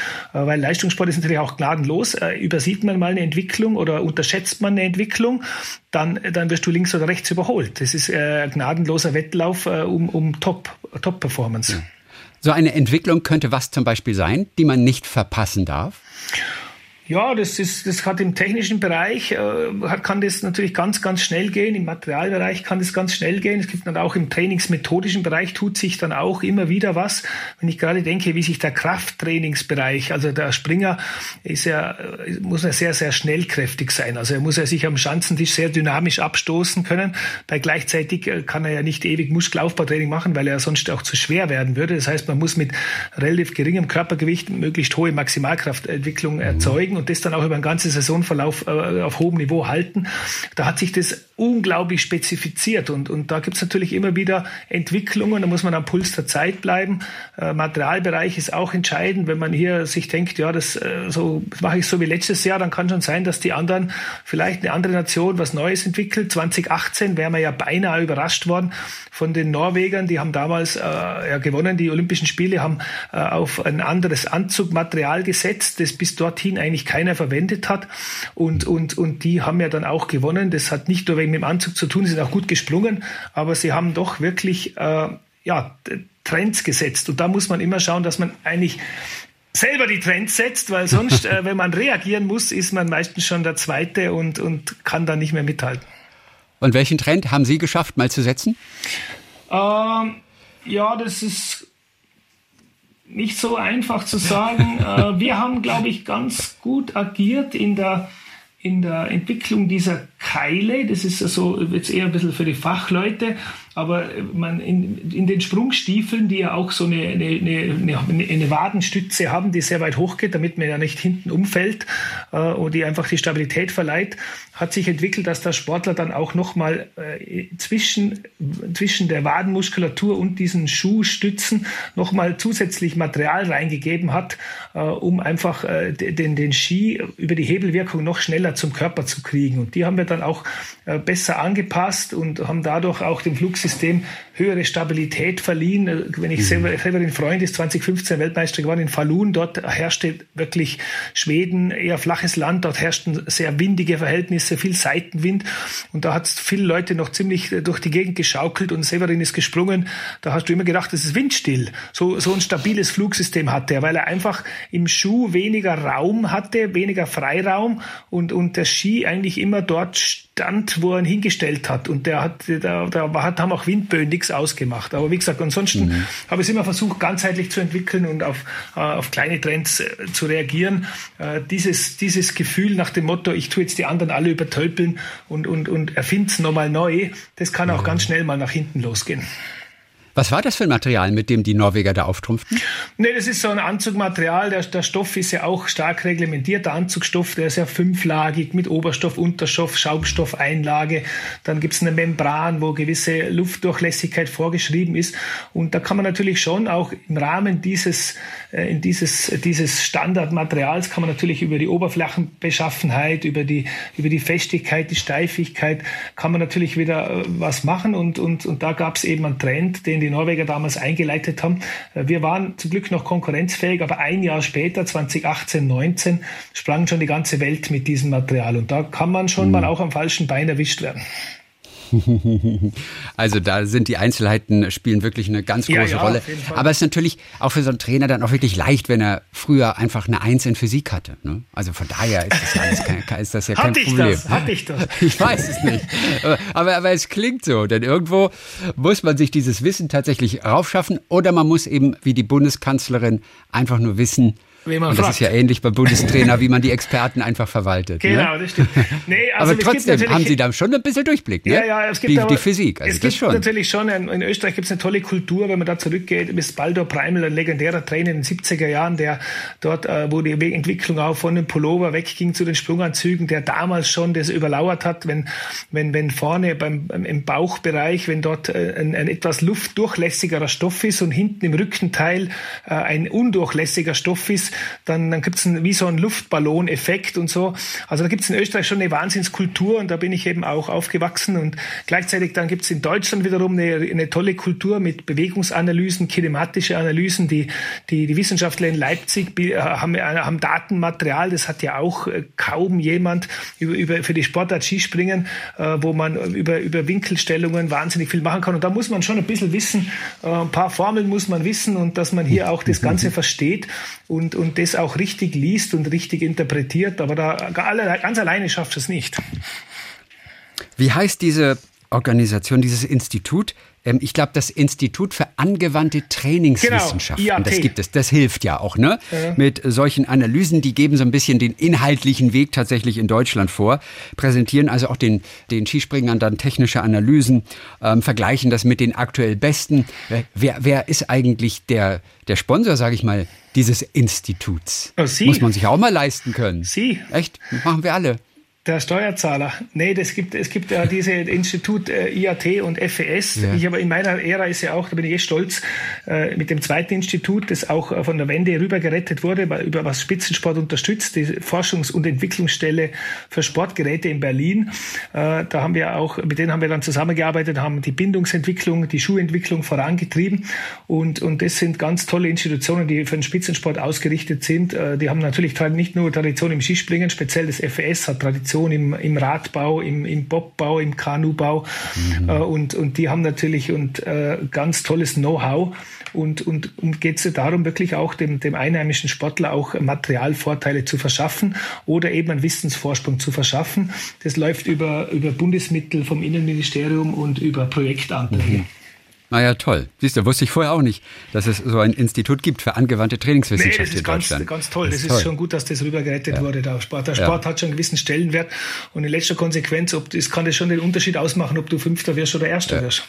weil Leistungssport ist natürlich auch gnadenlos. Äh, übersieht man mal eine Entwicklung oder unterschätzt man eine Entwicklung, dann, dann wirst du links oder rechts überholt. Das ist äh, ein gnadenloser Wettlauf um, um Top, Top-Performance. Ja. So eine Entwicklung könnte was zum Beispiel sein, die man nicht verpassen darf? Ja, das ist, das hat im technischen Bereich, äh, kann das natürlich ganz, ganz schnell gehen. Im Materialbereich kann das ganz schnell gehen. Es gibt dann auch im trainingsmethodischen Bereich tut sich dann auch immer wieder was. Wenn ich gerade denke, wie sich der Krafttrainingsbereich, also der Springer ist ja, muss ja sehr, sehr schnellkräftig sein. Also er muss ja sich am Schanzentisch sehr dynamisch abstoßen können. Bei gleichzeitig äh, kann er ja nicht ewig Muskelaufbautraining machen, weil er sonst auch zu schwer werden würde. Das heißt, man muss mit relativ geringem Körpergewicht möglichst hohe Maximalkraftentwicklung erzeugen und das dann auch über den ganzen Saisonverlauf äh, auf hohem Niveau halten. Da hat sich das unglaublich spezifiziert und, und da gibt's natürlich immer wieder Entwicklungen, da muss man am Puls der Zeit bleiben. Äh, Materialbereich ist auch entscheidend, wenn man hier sich denkt, ja, das, äh, so, das mache ich so wie letztes Jahr, dann kann schon sein, dass die anderen, vielleicht eine andere Nation was Neues entwickelt. 2018 wären wir ja beinahe überrascht worden von den Norwegern, die haben damals äh, ja, gewonnen, die Olympischen Spiele haben äh, auf ein anderes Anzugmaterial gesetzt, das bis dorthin eigentlich keiner verwendet hat und, und, und die haben ja dann auch gewonnen. Das hat nicht nur wegen dem Anzug zu tun, sie sind auch gut gesprungen, aber sie haben doch wirklich äh, ja, Trends gesetzt. Und da muss man immer schauen, dass man eigentlich selber die Trends setzt, weil sonst, (laughs) äh, wenn man reagieren muss, ist man meistens schon der Zweite und, und kann dann nicht mehr mithalten. Und welchen Trend haben Sie geschafft, mal zu setzen? Ähm, ja, das ist nicht so einfach zu sagen. (laughs) äh, wir haben, glaube ich, ganz gut agiert in der in der Entwicklung dieser Keile, das ist also jetzt eher ein bisschen für die Fachleute, aber man in, in den Sprungstiefeln, die ja auch so eine, eine, eine, eine Wadenstütze haben, die sehr weit hoch geht, damit man ja nicht hinten umfällt äh, und die einfach die Stabilität verleiht, hat sich entwickelt, dass der Sportler dann auch nochmal äh, zwischen, zwischen der Wadenmuskulatur und diesen Schuhstützen nochmal zusätzlich Material reingegeben hat, äh, um einfach äh, den, den Ski über die Hebelwirkung noch schneller zum Körper zu kriegen. Und die haben wir dann auch äh, besser angepasst und haben dadurch auch den Flug System höhere Stabilität verliehen. Äh, wenn ich mhm. Severin Freund ist 2015 Weltmeister geworden in Falun, dort herrschte wirklich Schweden eher flaches Land, dort herrschten sehr windige Verhältnisse, viel Seitenwind und da hat viele Leute noch ziemlich durch die Gegend geschaukelt und Severin ist gesprungen. Da hast du immer gedacht, das ist windstill. So, so ein stabiles Flugsystem hatte er, weil er einfach im Schuh weniger Raum hatte, weniger Freiraum und, und der Ski eigentlich immer dort stand, wo er ihn hingestellt hat. Und der hat, da, da hat, haben auch Windböen nichts ausgemacht. Aber wie gesagt, ansonsten mhm. habe ich es immer versucht, ganzheitlich zu entwickeln und auf, äh, auf kleine Trends äh, zu reagieren. Äh, dieses, dieses Gefühl nach dem Motto, ich tue jetzt die anderen alle übertölpeln und, und, und erfinde es nochmal neu, das kann auch mhm. ganz schnell mal nach hinten losgehen. Was war das für ein Material, mit dem die Norweger da auftrumpften? Nee, das ist so ein Anzugmaterial. Der, der Stoff ist ja auch stark reglementiert. Der Anzugstoff, der ist ja fünflagig mit Oberstoff, Unterstoff, Schaumstoffeinlage. Dann gibt es eine Membran, wo gewisse Luftdurchlässigkeit vorgeschrieben ist. Und da kann man natürlich schon auch im Rahmen dieses, in dieses, dieses Standardmaterials kann man natürlich über die Oberflächenbeschaffenheit, über die, über die Festigkeit, die Steifigkeit, kann man natürlich wieder äh, was machen. Und, und, und da gab es eben einen Trend, den die Norweger damals eingeleitet haben. Äh, wir waren zum Glück noch konkurrenzfähig, aber ein Jahr später, 2018, 19, sprang schon die ganze Welt mit diesem Material. Und da kann man schon mhm. mal auch am falschen Bein erwischt werden. (laughs) Also da sind die Einzelheiten spielen wirklich eine ganz große ja, ja, Rolle. Aber es ist natürlich auch für so einen Trainer dann auch wirklich leicht, wenn er früher einfach eine Eins in Physik hatte. Ne? Also von daher ist das, alles kein, ist das ja kein Hatte Problem. Ich das? Hatte ich das? (laughs) Ich weiß es nicht. Aber, aber es klingt so, denn irgendwo muss man sich dieses Wissen tatsächlich raufschaffen oder man muss eben wie die Bundeskanzlerin einfach nur wissen, und das fragt. ist ja ähnlich beim Bundestrainer, wie man die Experten einfach verwaltet. Ne? Genau, ne? das stimmt. Nee, also aber trotzdem haben Sie da schon ein bisschen Durchblick, ne? Ja, ja, es gibt die, aber, die Physik. Also es gibt schon. natürlich schon, in Österreich gibt es eine tolle Kultur, wenn man da zurückgeht, bis Baldur Preimel, ein legendärer Trainer in den 70er Jahren, der dort, äh, wo die Entwicklung auch von dem Pullover wegging zu den Sprunganzügen, der damals schon das überlauert hat, wenn, wenn, wenn vorne beim, im Bauchbereich, wenn dort äh, ein, ein etwas luftdurchlässigerer Stoff ist und hinten im Rückenteil äh, ein undurchlässiger Stoff ist, dann, dann gibt es wie so einen Luftballon-Effekt und so. Also da gibt es in Österreich schon eine Wahnsinnskultur und da bin ich eben auch aufgewachsen und gleichzeitig dann gibt es in Deutschland wiederum eine, eine tolle Kultur mit Bewegungsanalysen, kinematische Analysen. Die, die, die Wissenschaftler in Leipzig äh, haben, äh, haben Datenmaterial, das hat ja auch äh, kaum jemand über, über, für die Sportart Skispringen, wo man über, über Winkelstellungen wahnsinnig viel machen kann. Und da muss man schon ein bisschen wissen, ein paar Formeln muss man wissen und dass man hier auch das Ganze (laughs) versteht und, und das auch richtig liest und richtig interpretiert. Aber da ganz alleine schafft es nicht. Wie heißt diese Organisation, dieses Institut? Ähm, ich glaube, das Institut für angewandte Trainingswissenschaften, genau, das gibt es. Das hilft ja auch, ne? Ja. Mit solchen Analysen, die geben so ein bisschen den inhaltlichen Weg tatsächlich in Deutschland vor, präsentieren also auch den, den Skispringern dann technische Analysen, ähm, vergleichen das mit den aktuell besten. Äh, wer, wer ist eigentlich der, der Sponsor, sage ich mal, dieses Instituts? Oh. Muss man sich auch mal leisten können. Sie. Echt? Machen wir alle. Der Steuerzahler. Nee, das gibt, es gibt ja diese Institut äh, IAT und FES. Ja. Ich aber in meiner Ära ist ja auch, da bin ich eh stolz, äh, mit dem zweiten Institut, das auch äh, von der Wende rüber gerettet wurde, über was Spitzensport unterstützt, die Forschungs- und Entwicklungsstelle für Sportgeräte in Berlin. Äh, da haben wir auch, mit denen haben wir dann zusammengearbeitet, haben die Bindungsentwicklung, die Schuhentwicklung vorangetrieben. Und, und das sind ganz tolle Institutionen, die für den Spitzensport ausgerichtet sind. Äh, die haben natürlich nicht nur Tradition im Skispringen, speziell das FES hat Tradition Tradition im, im Radbau, im, im Bobbau, im Kanubau. Mhm. Äh, und, und die haben natürlich und, äh, ganz tolles Know-how. Und, und, und geht es darum, wirklich auch dem, dem einheimischen Sportler auch Materialvorteile zu verschaffen oder eben einen Wissensvorsprung zu verschaffen. Das läuft über, über Bundesmittel vom Innenministerium und über Projektanträge. Mhm. Naja, toll. Siehst du, wusste ich vorher auch nicht, dass es so ein Institut gibt für angewandte Trainingswissenschaft nee, das ist in ganz, Deutschland. ganz toll. Das, das ist, toll. schon gut, dass das rübergerettet ja. wurde. Der Sport, der Sport ja. hat schon einen gewissen Stellenwert und in letzter Konsequenz, ob, das kann das schon den Unterschied ausmachen, ob du Fünfter wirst oder Erster ja. wirst.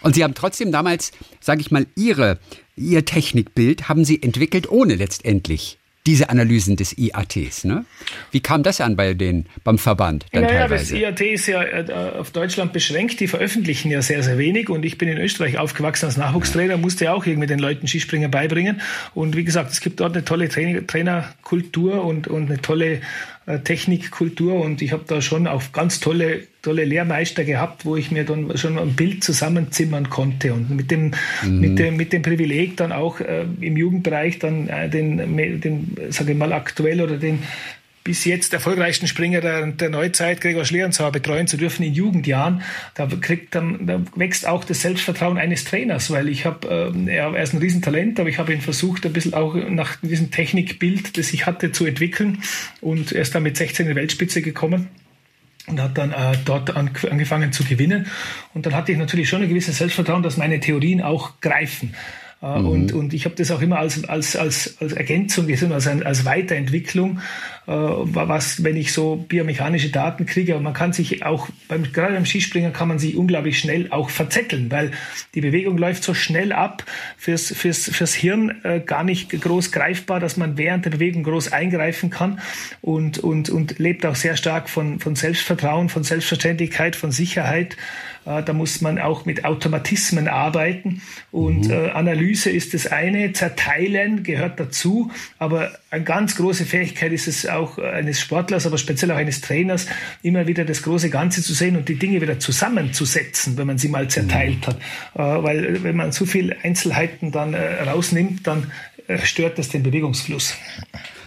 Und Sie haben trotzdem damals, sage ich mal, Ihre, Ihr Technikbild haben Sie entwickelt, ohne letztendlich diese Analysen des IATs. Ne? Wie kam das an bei den, beim Verband? Dann naja, teilweise? das IAT ist ja äh, auf Deutschland beschränkt. Die veröffentlichen ja sehr, sehr wenig. Und ich bin in Österreich aufgewachsen als Nachwuchstrainer, musste ja auch irgendwie den Leuten Skispringen beibringen. Und wie gesagt, es gibt dort eine tolle Trainer Trainerkultur und, und eine tolle Technikkultur. Und ich habe da schon auf ganz tolle tolle Lehrmeister gehabt, wo ich mir dann schon ein Bild zusammenzimmern konnte und mit dem, mhm. mit dem, mit dem Privileg dann auch äh, im Jugendbereich dann äh, den, den, sage ich mal, aktuell oder den bis jetzt erfolgreichsten Springer der, der Neuzeit, Gregor Schlierenzauer, betreuen zu dürfen in Jugendjahren, da, kriegt dann, da wächst auch das Selbstvertrauen eines Trainers, weil ich habe, äh, er ist ein Riesentalent, aber ich habe ihn versucht, ein bisschen auch nach diesem Technikbild, das ich hatte, zu entwickeln und er ist dann mit 16 in die Weltspitze gekommen und hat dann äh, dort an, angefangen zu gewinnen. Und dann hatte ich natürlich schon ein gewisses Selbstvertrauen, dass meine Theorien auch greifen. Äh, mhm. Und, und ich habe das auch immer als, als, als, als Ergänzung gesehen, als, als Weiterentwicklung, äh, was, wenn ich so biomechanische Daten kriege. Aber man kann sich auch, beim, gerade beim Skispringen kann man sich unglaublich schnell auch verzetteln, weil die Bewegung läuft so schnell ab, fürs, fürs, fürs Hirn äh, gar nicht groß greifbar, dass man während der Bewegung groß eingreifen kann und, und, und lebt auch sehr stark von, von Selbstvertrauen, von Selbstverständlichkeit, von Sicherheit. Äh, da muss man auch mit Automatismen arbeiten und mhm. äh, Analyse ist das eine, Zerteilen gehört dazu, aber eine ganz große Fähigkeit ist es auch eines Sportlers, aber speziell auch eines Trainers, immer wieder das große Ganze zu sehen und die Dinge wieder zusammenzusetzen, wenn man sie mal zerteilt mhm. hat. Äh, weil wenn man zu viel Einzelheiten dann rausnimmt, dann stört das den Bewegungsfluss.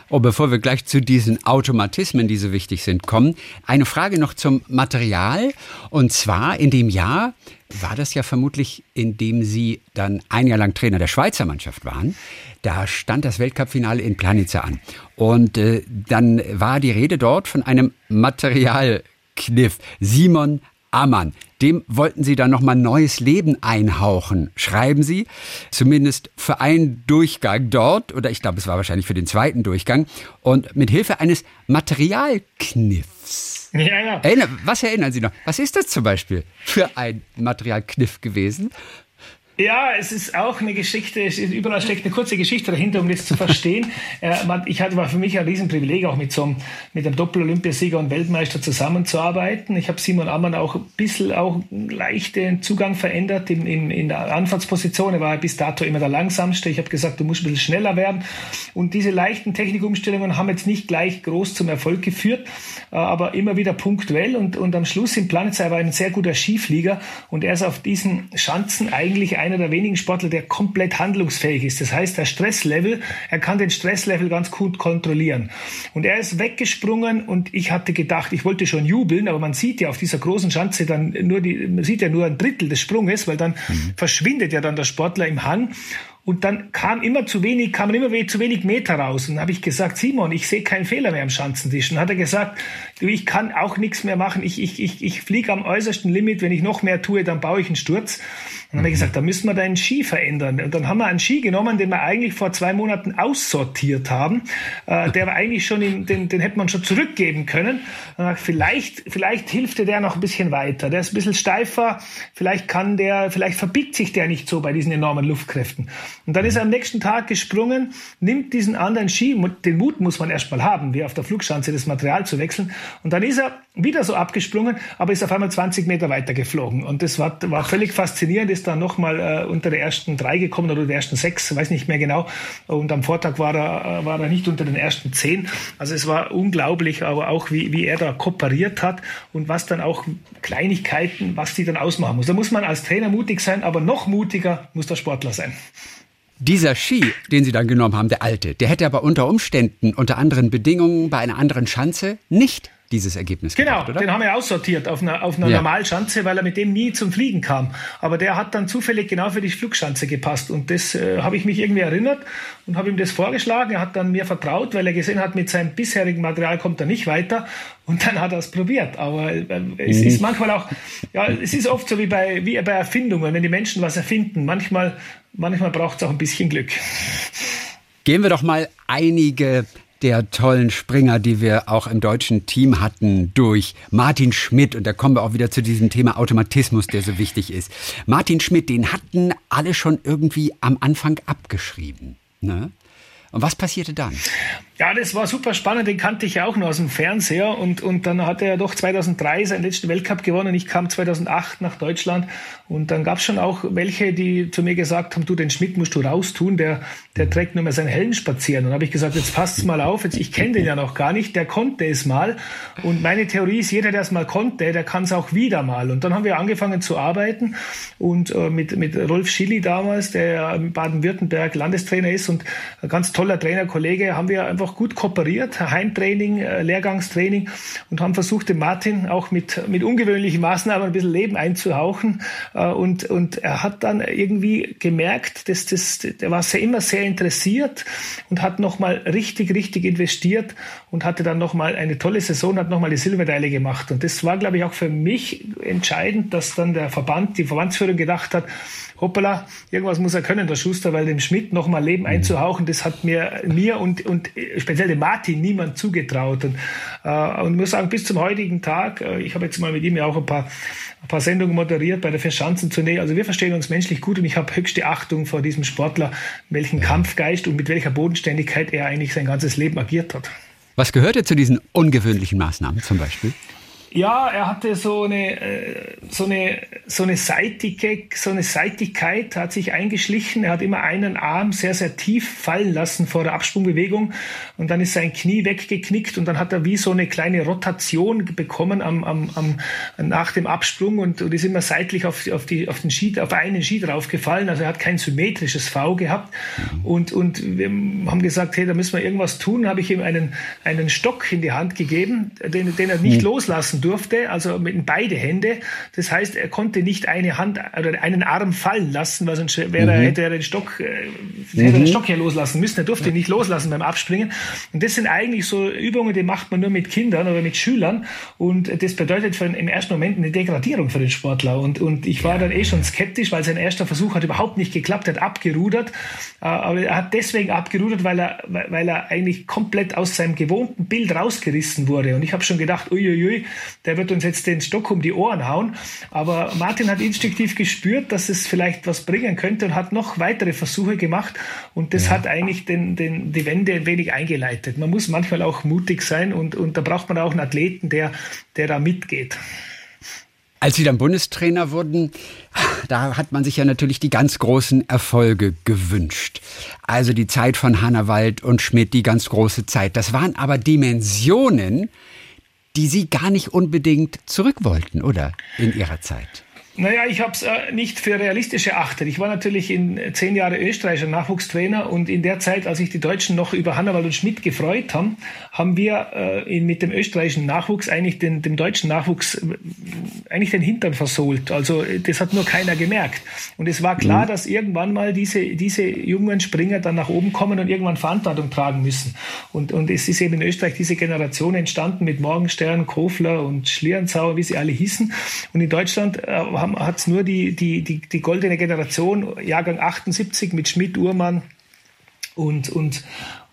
Oh, bevor wir gleich zu diesen Automatismen, die so wichtig sind, kommen, eine Frage noch zum Material. Und zwar in dem Jahr war das ja vermutlich, in dem Sie dann ein Jahr lang Trainer der Schweizer Mannschaft waren. Da stand das Weltcupfinale in Planitzer an. Und äh, dann war die Rede dort von einem Materialkniff. Simon Ammann. Dem wollten Sie dann nochmal neues Leben einhauchen, schreiben Sie. Zumindest für einen Durchgang dort, oder ich glaube, es war wahrscheinlich für den zweiten Durchgang, und mit Hilfe eines Materialkniffs. Ja, ja. Erinner, was erinnern Sie noch? Was ist das zum Beispiel für ein Materialkniff gewesen? Ja, es ist auch eine Geschichte, überall steckt eine kurze Geschichte dahinter, um das zu verstehen. (laughs) ich hatte war für mich ein Riesenprivileg, auch mit so einem, mit einem Doppel-Olympiasieger und Weltmeister zusammenzuarbeiten. Ich habe Simon Ammann auch ein bisschen auch leicht den Zugang verändert in, in, in der Anfahrtsposition. Er war bis dato immer der langsamste. Ich habe gesagt, du musst ein bisschen schneller werden. Und diese leichten Technikumstellungen haben jetzt nicht gleich groß zum Erfolg geführt, äh, aber immer wieder punktuell. Und, und am Schluss im Planetsei war ein sehr guter Skiflieger und er ist auf diesen Schanzen eigentlich ein einer der wenigen Sportler, der komplett handlungsfähig ist. Das heißt, der Stresslevel, er kann den Stresslevel ganz gut kontrollieren. Und er ist weggesprungen und ich hatte gedacht, ich wollte schon jubeln, aber man sieht ja auf dieser großen Schanze dann nur die, man sieht ja nur ein Drittel des Sprunges, weil dann mhm. verschwindet ja dann der Sportler im Hang. Und dann kam immer zu wenig, kamen immer zu wenig Meter raus. Und dann habe ich gesagt, Simon, ich sehe keinen Fehler mehr am Schanzentisch. Und dann hat er gesagt, du, ich kann auch nichts mehr machen. Ich, ich, ich, ich fliege am äußersten Limit. Wenn ich noch mehr tue, dann baue ich einen Sturz. Und dann habe ich gesagt, da müssen wir deinen Ski verändern. Und dann haben wir einen Ski genommen, den wir eigentlich vor zwei Monaten aussortiert haben. Äh, der war eigentlich schon, in, den, den hätte man schon zurückgeben können. Und vielleicht, vielleicht hilft dir der noch ein bisschen weiter. Der ist ein bisschen steifer. Vielleicht kann der, vielleicht verbiegt sich der nicht so bei diesen enormen Luftkräften. Und dann ist er am nächsten Tag gesprungen, nimmt diesen anderen Ski, den Mut muss man erstmal haben, wie auf der Flugschanze das Material zu wechseln. Und dann ist er wieder so abgesprungen, aber ist auf einmal 20 Meter weiter geflogen. Und das war, war völlig faszinierend, ist dann nochmal äh, unter der ersten drei gekommen oder der ersten sechs, weiß nicht mehr genau. Und am Vortag war er, äh, war er nicht unter den ersten zehn. Also es war unglaublich, aber auch wie, wie er da kooperiert hat und was dann auch Kleinigkeiten, was die dann ausmachen muss. Da muss man als Trainer mutig sein, aber noch mutiger muss der Sportler sein. Dieser Ski, den Sie dann genommen haben, der alte, der hätte aber unter Umständen, unter anderen Bedingungen, bei einer anderen Schanze nicht dieses Ergebnis Genau, gebracht, den haben wir aussortiert auf einer, auf einer ja. Normalschanze, weil er mit dem nie zum Fliegen kam. Aber der hat dann zufällig genau für die Flugschanze gepasst. Und das äh, habe ich mich irgendwie erinnert und habe ihm das vorgeschlagen. Er hat dann mir vertraut, weil er gesehen hat, mit seinem bisherigen Material kommt er nicht weiter. Und dann hat er es probiert. Aber äh, es mhm. ist manchmal auch, ja, es ist oft so wie bei, wie bei Erfindungen, wenn die Menschen was erfinden. Manchmal, manchmal braucht es auch ein bisschen Glück. Gehen wir doch mal einige der tollen Springer, die wir auch im deutschen Team hatten, durch Martin Schmidt. Und da kommen wir auch wieder zu diesem Thema Automatismus, der so wichtig ist. Martin Schmidt, den hatten alle schon irgendwie am Anfang abgeschrieben. Ne? Und was passierte dann? Ja, das war super spannend. Den kannte ich ja auch nur aus dem Fernseher. Und, und dann hat er doch 2003 seinen letzten Weltcup gewonnen. Ich kam 2008 nach Deutschland. Und dann gab es schon auch welche, die zu mir gesagt haben, du, den Schmidt musst du raustun. Der, der trägt nur mehr seinen Helm spazieren. Und habe ich gesagt, jetzt passt's mal auf. Jetzt, ich kenne den ja noch gar nicht. Der konnte es mal. Und meine Theorie ist, jeder, der es mal konnte, der kann es auch wieder mal. Und dann haben wir angefangen zu arbeiten. Und äh, mit, mit Rolf Schilly damals, der in Baden-Württemberg Landestrainer ist und ein ganz toller Trainerkollege, haben wir einfach gut kooperiert. Heimtraining, äh, Lehrgangstraining. Und haben versucht, den Martin auch mit, mit ungewöhnlichen Maßnahmen ein bisschen Leben einzuhauchen. Äh, und, und er hat dann irgendwie gemerkt, dass das, der war sehr, immer sehr interessiert und hat nochmal richtig, richtig investiert und hatte dann nochmal eine tolle Saison, hat nochmal die Silbermedaille gemacht. Und das war, glaube ich, auch für mich entscheidend, dass dann der Verband, die Verbandsführung gedacht hat, hoppala, irgendwas muss er können, der Schuster, weil dem Schmidt nochmal Leben mhm. einzuhauchen, das hat mir, mir und, und speziell dem Martin niemand zugetraut. Und, äh, und muss sagen, bis zum heutigen Tag, äh, ich habe jetzt mal mit ihm ja auch ein paar, ein paar Sendungen moderiert bei der Verschanzentournee. Also wir verstehen uns menschlich gut und ich habe höchste Achtung vor diesem Sportler, welchen Kampfgeist und mit welcher Bodenständigkeit er eigentlich sein ganzes Leben agiert hat. Was gehörte zu diesen ungewöhnlichen Maßnahmen zum Beispiel? Ja, er hatte so eine, äh, so eine, so eine seitige, so eine Seitigkeit hat sich eingeschlichen. Er hat immer einen Arm sehr, sehr tief fallen lassen vor der Absprungbewegung und dann ist sein Knie weggeknickt und dann hat er wie so eine kleine Rotation bekommen am, am, am, nach dem Absprung und, und ist immer seitlich auf, auf, die, auf den Ski, auf einen Ski draufgefallen. Also er hat kein symmetrisches V gehabt und, und wir haben gesagt, hey, da müssen wir irgendwas tun. Habe ich ihm einen, einen Stock in die Hand gegeben, den, den er nicht mhm. loslassen lassen durfte, also mit beide Hände. Das heißt, er konnte nicht eine Hand oder einen Arm fallen lassen, weil sonst wäre, mhm. hätte er den Stock, äh, mhm. hätte den Stock hier loslassen müssen. Er durfte ihn nicht loslassen beim Abspringen. Und das sind eigentlich so Übungen, die macht man nur mit Kindern oder mit Schülern. Und das bedeutet für, im ersten Moment eine Degradierung für den Sportler. Und, und ich war dann eh schon skeptisch, weil sein erster Versuch hat überhaupt nicht geklappt, er hat abgerudert. Äh, aber er hat deswegen abgerudert, weil er, weil er eigentlich komplett aus seinem gewohnten Bild rausgerissen wurde. Und ich habe schon gedacht, uiuiui, der wird uns jetzt den Stock um die Ohren hauen. Aber Martin hat instinktiv gespürt, dass es vielleicht was bringen könnte und hat noch weitere Versuche gemacht. Und das ja. hat eigentlich den, den, die Wende ein wenig eingeleitet. Man muss manchmal auch mutig sein und, und da braucht man auch einen Athleten, der, der da mitgeht. Als Sie dann Bundestrainer wurden, da hat man sich ja natürlich die ganz großen Erfolge gewünscht. Also die Zeit von Hannawald und Schmidt, die ganz große Zeit. Das waren aber Dimensionen, die Sie gar nicht unbedingt zurück wollten, oder? In Ihrer Zeit. Naja, ich habe es äh, nicht für realistisch erachtet. Ich war natürlich in zehn Jahre österreichischer Nachwuchstrainer und in der Zeit, als sich die Deutschen noch über Hannawald und Schmidt gefreut haben, haben wir äh, in, mit dem österreichischen Nachwuchs eigentlich den, dem deutschen Nachwuchs äh, eigentlich den Hintern versohlt. Also äh, das hat nur keiner gemerkt. Und es war klar, mhm. dass irgendwann mal diese, diese jungen Springer dann nach oben kommen und irgendwann Verantwortung tragen müssen. Und, und es ist eben in Österreich diese Generation entstanden mit Morgenstern, Kofler und Schlierenzauer, wie sie alle hießen. Und in Deutschland äh, hat es nur die, die, die, die goldene Generation, Jahrgang 78 mit Schmidt, Uhrmann und, und,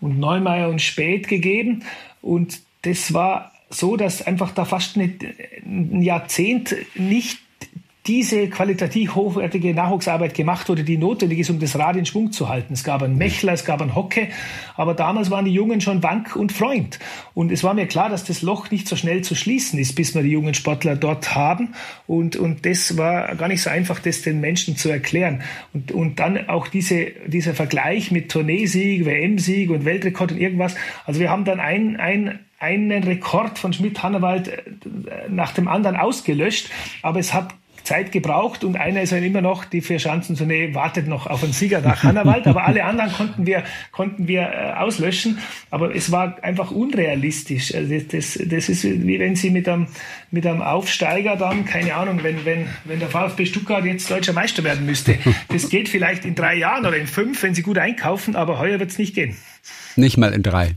und Neumeier und Spät gegeben. Und das war so, dass einfach da fast ein Jahrzehnt nicht diese qualitativ hochwertige Nachwuchsarbeit gemacht wurde, die notwendig ist, um das Rad in Schwung zu halten. Es gab einen Mechler, es gab einen Hocke, aber damals waren die Jungen schon Wank und Freund. Und es war mir klar, dass das Loch nicht so schnell zu schließen ist, bis wir die jungen Sportler dort haben. Und, und das war gar nicht so einfach, das den Menschen zu erklären. Und, und dann auch diese, dieser Vergleich mit Tourneesieg, WM-Sieg und Weltrekord und irgendwas. Also wir haben dann ein, ein, einen Rekord von Schmidt-Hannawald äh, nach dem anderen ausgelöscht, aber es hat Zeit gebraucht und einer ist ja immer noch, die vier Schanzentournee wartet noch auf einen Sieger nach Hannawald, aber alle anderen konnten wir, konnten wir äh, auslöschen, aber es war einfach unrealistisch. Also das, das, das ist wie wenn Sie mit einem, mit einem Aufsteiger dann, keine Ahnung, wenn, wenn, wenn der VfB Stuttgart jetzt deutscher Meister werden müsste. Das geht vielleicht in drei Jahren oder in fünf, wenn Sie gut einkaufen, aber heuer wird es nicht gehen. Nicht mal in drei.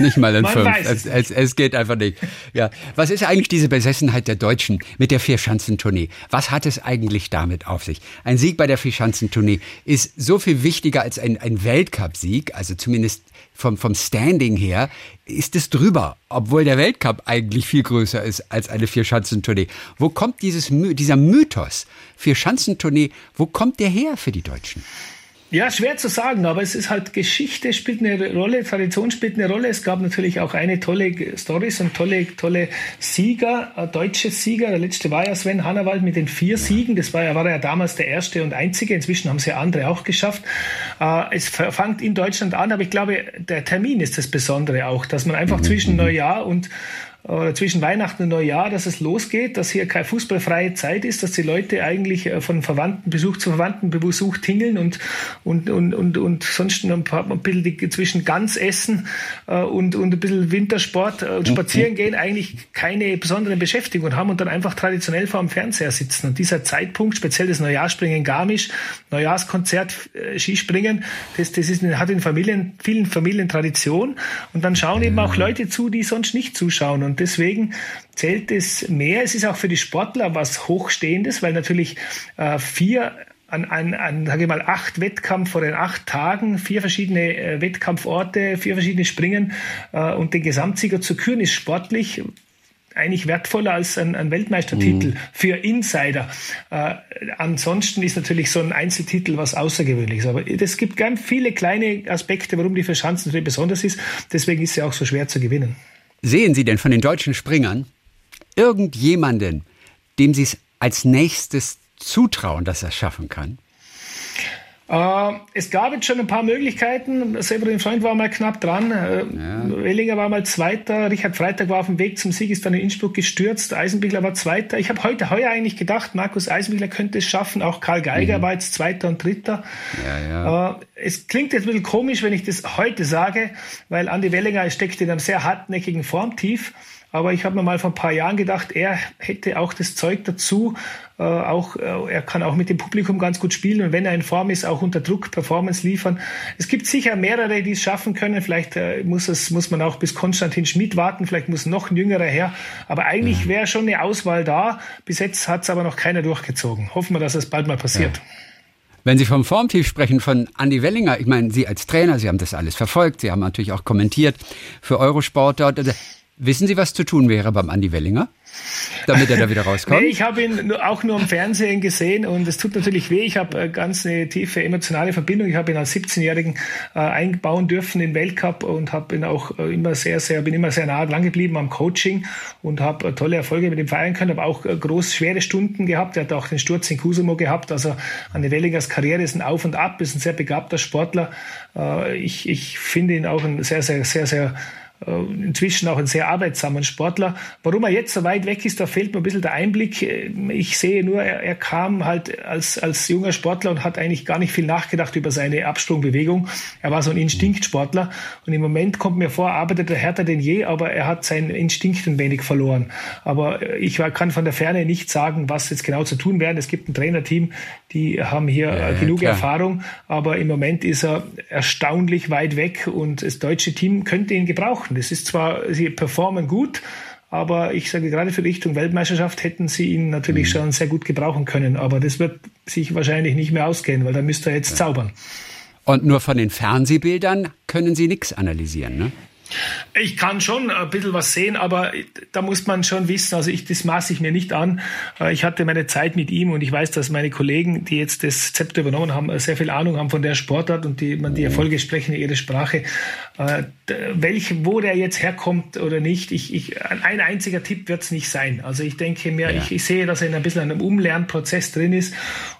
Nicht mal in fünf. Es, es, es, geht einfach nicht. Ja. Was ist eigentlich diese Besessenheit der Deutschen mit der Vierschanzentournee? Was hat es eigentlich damit auf sich? Ein Sieg bei der Vierschanzentournee ist so viel wichtiger als ein, ein Weltcupsieg, also zumindest vom, vom Standing her, ist es drüber, obwohl der Weltcup eigentlich viel größer ist als eine Vierschanzentournee. Wo kommt dieses, dieser Mythos Vierschanzentournee, wo kommt der her für die Deutschen? Ja, schwer zu sagen, aber es ist halt Geschichte spielt eine Rolle, Tradition spielt eine Rolle. Es gab natürlich auch eine tolle Stories und tolle, tolle Sieger, äh, deutsche Sieger. Der letzte war ja Sven Hannawald mit den vier Siegen. Das war ja, war ja damals der erste und einzige. Inzwischen haben es ja andere auch geschafft. Äh, es fängt in Deutschland an, aber ich glaube, der Termin ist das Besondere auch, dass man einfach zwischen Neujahr und oder zwischen Weihnachten und Neujahr, dass es losgeht, dass hier keine fußballfreie Zeit ist, dass die Leute eigentlich äh, von Verwandtenbesuch zu Verwandtenbesuch tingeln und, und, und, und, und sonst ein, paar, ein bisschen zwischen Gans essen äh, und, und ein bisschen Wintersport und spazieren gehen, eigentlich keine besondere Beschäftigung haben und dann einfach traditionell vor dem Fernseher sitzen. Und dieser Zeitpunkt, speziell das Neujahrsspringen in Garmisch, Neujahrskonzert, äh, Skispringen, das, das ist, hat in Familien, vielen Familien Tradition. Und dann schauen eben auch Leute zu, die sonst nicht zuschauen. Und deswegen zählt es mehr. Es ist auch für die Sportler was Hochstehendes, weil natürlich äh, vier an, an, an sage ich mal, acht Wettkampf vor den acht Tagen, vier verschiedene äh, Wettkampforte, vier verschiedene Springen äh, und den Gesamtsieger zu küren, ist sportlich eigentlich wertvoller als ein, ein Weltmeistertitel mhm. für Insider. Äh, ansonsten ist natürlich so ein Einzeltitel was Außergewöhnliches. Aber es gibt ganz viele kleine Aspekte, warum die Verschanzen natürlich besonders ist. Deswegen ist sie auch so schwer zu gewinnen. Sehen Sie denn von den deutschen Springern irgendjemanden, dem Sie es als nächstes zutrauen, dass er es schaffen kann? Äh, es gab jetzt schon ein paar Möglichkeiten. Severin Freund war mal knapp dran. Äh, ja. Wellinger war mal Zweiter. Richard Freitag war auf dem Weg zum Sieg, ist dann in Innsbruck gestürzt. Eisenbichler war Zweiter. Ich habe heute heuer eigentlich gedacht, Markus Eisenbichler könnte es schaffen. Auch Karl Geiger mhm. war jetzt Zweiter und Dritter. Ja, ja. Äh, es klingt jetzt ein bisschen komisch, wenn ich das heute sage, weil Andi Wellinger steckt in einem sehr hartnäckigen Formtief. Aber ich habe mir mal vor ein paar Jahren gedacht, er hätte auch das Zeug dazu. Äh, auch, äh, er kann auch mit dem Publikum ganz gut spielen und wenn er in Form ist, auch unter Druck Performance liefern. Es gibt sicher mehrere, die es schaffen können. Vielleicht äh, muss es muss man auch bis Konstantin Schmid warten. Vielleicht muss noch ein jüngerer her. Aber eigentlich wäre schon eine Auswahl da. Bis jetzt hat es aber noch keiner durchgezogen. Hoffen wir, dass es bald mal passiert. Ja. Wenn Sie vom Formtief sprechen, von Andy Wellinger, ich meine, Sie als Trainer, Sie haben das alles verfolgt, Sie haben natürlich auch kommentiert für Eurosport dort. Wissen Sie, was zu tun wäre beim Andi Wellinger? Damit er da wieder (laughs) rauskommt? nee, ich habe ihn auch nur im Fernsehen gesehen und es tut natürlich weh. Ich habe äh, ganz eine tiefe emotionale Verbindung. Ich habe ihn als 17-Jährigen äh, einbauen dürfen im Weltcup und habe ihn auch äh, immer sehr, sehr, bin immer sehr nah dran geblieben am Coaching und habe äh, tolle Erfolge mit ihm feiern können. Habe auch groß schwere Stunden gehabt. Er hat auch den Sturz in Kusumo gehabt. Also Andi Wellingers Karriere ist ein Auf und Ab, ist ein sehr begabter Sportler. Äh, ich, ich finde ihn auch ein sehr, sehr, sehr, sehr inzwischen auch ein sehr arbeitsamer Sportler. Warum er jetzt so weit weg ist, da fehlt mir ein bisschen der Einblick. Ich sehe nur, er, er, kam halt als, als junger Sportler und hat eigentlich gar nicht viel nachgedacht über seine Absprungbewegung. Er war so ein Instinktsportler und im Moment kommt mir vor, arbeitet er härter denn je, aber er hat seinen Instinkt ein wenig verloren. Aber ich kann von der Ferne nicht sagen, was jetzt genau zu tun wäre. Es gibt ein Trainerteam, die haben hier ja, genug ja, Erfahrung, aber im Moment ist er erstaunlich weit weg und das deutsche Team könnte ihn gebrauchen machen. Das ist zwar, sie performen gut, aber ich sage gerade für Richtung Weltmeisterschaft hätten sie ihn natürlich mhm. schon sehr gut gebrauchen können. Aber das wird sich wahrscheinlich nicht mehr ausgehen, weil da müsste er jetzt ja. zaubern. Und nur von den Fernsehbildern können Sie nichts analysieren, ne? Ich kann schon ein bisschen was sehen, aber da muss man schon wissen, also ich, das maße ich mir nicht an. Äh, ich hatte meine Zeit mit ihm und ich weiß, dass meine Kollegen, die jetzt das Zepter übernommen haben, sehr viel Ahnung haben von der Sportart und die, man, die Erfolge sprechen ihre Sprache. Äh, welch, wo der jetzt herkommt oder nicht, ich, ich, ein einziger Tipp wird es nicht sein. Also ich denke mir, ja. ich, ich sehe, dass er in ein bisschen einem Umlernprozess drin ist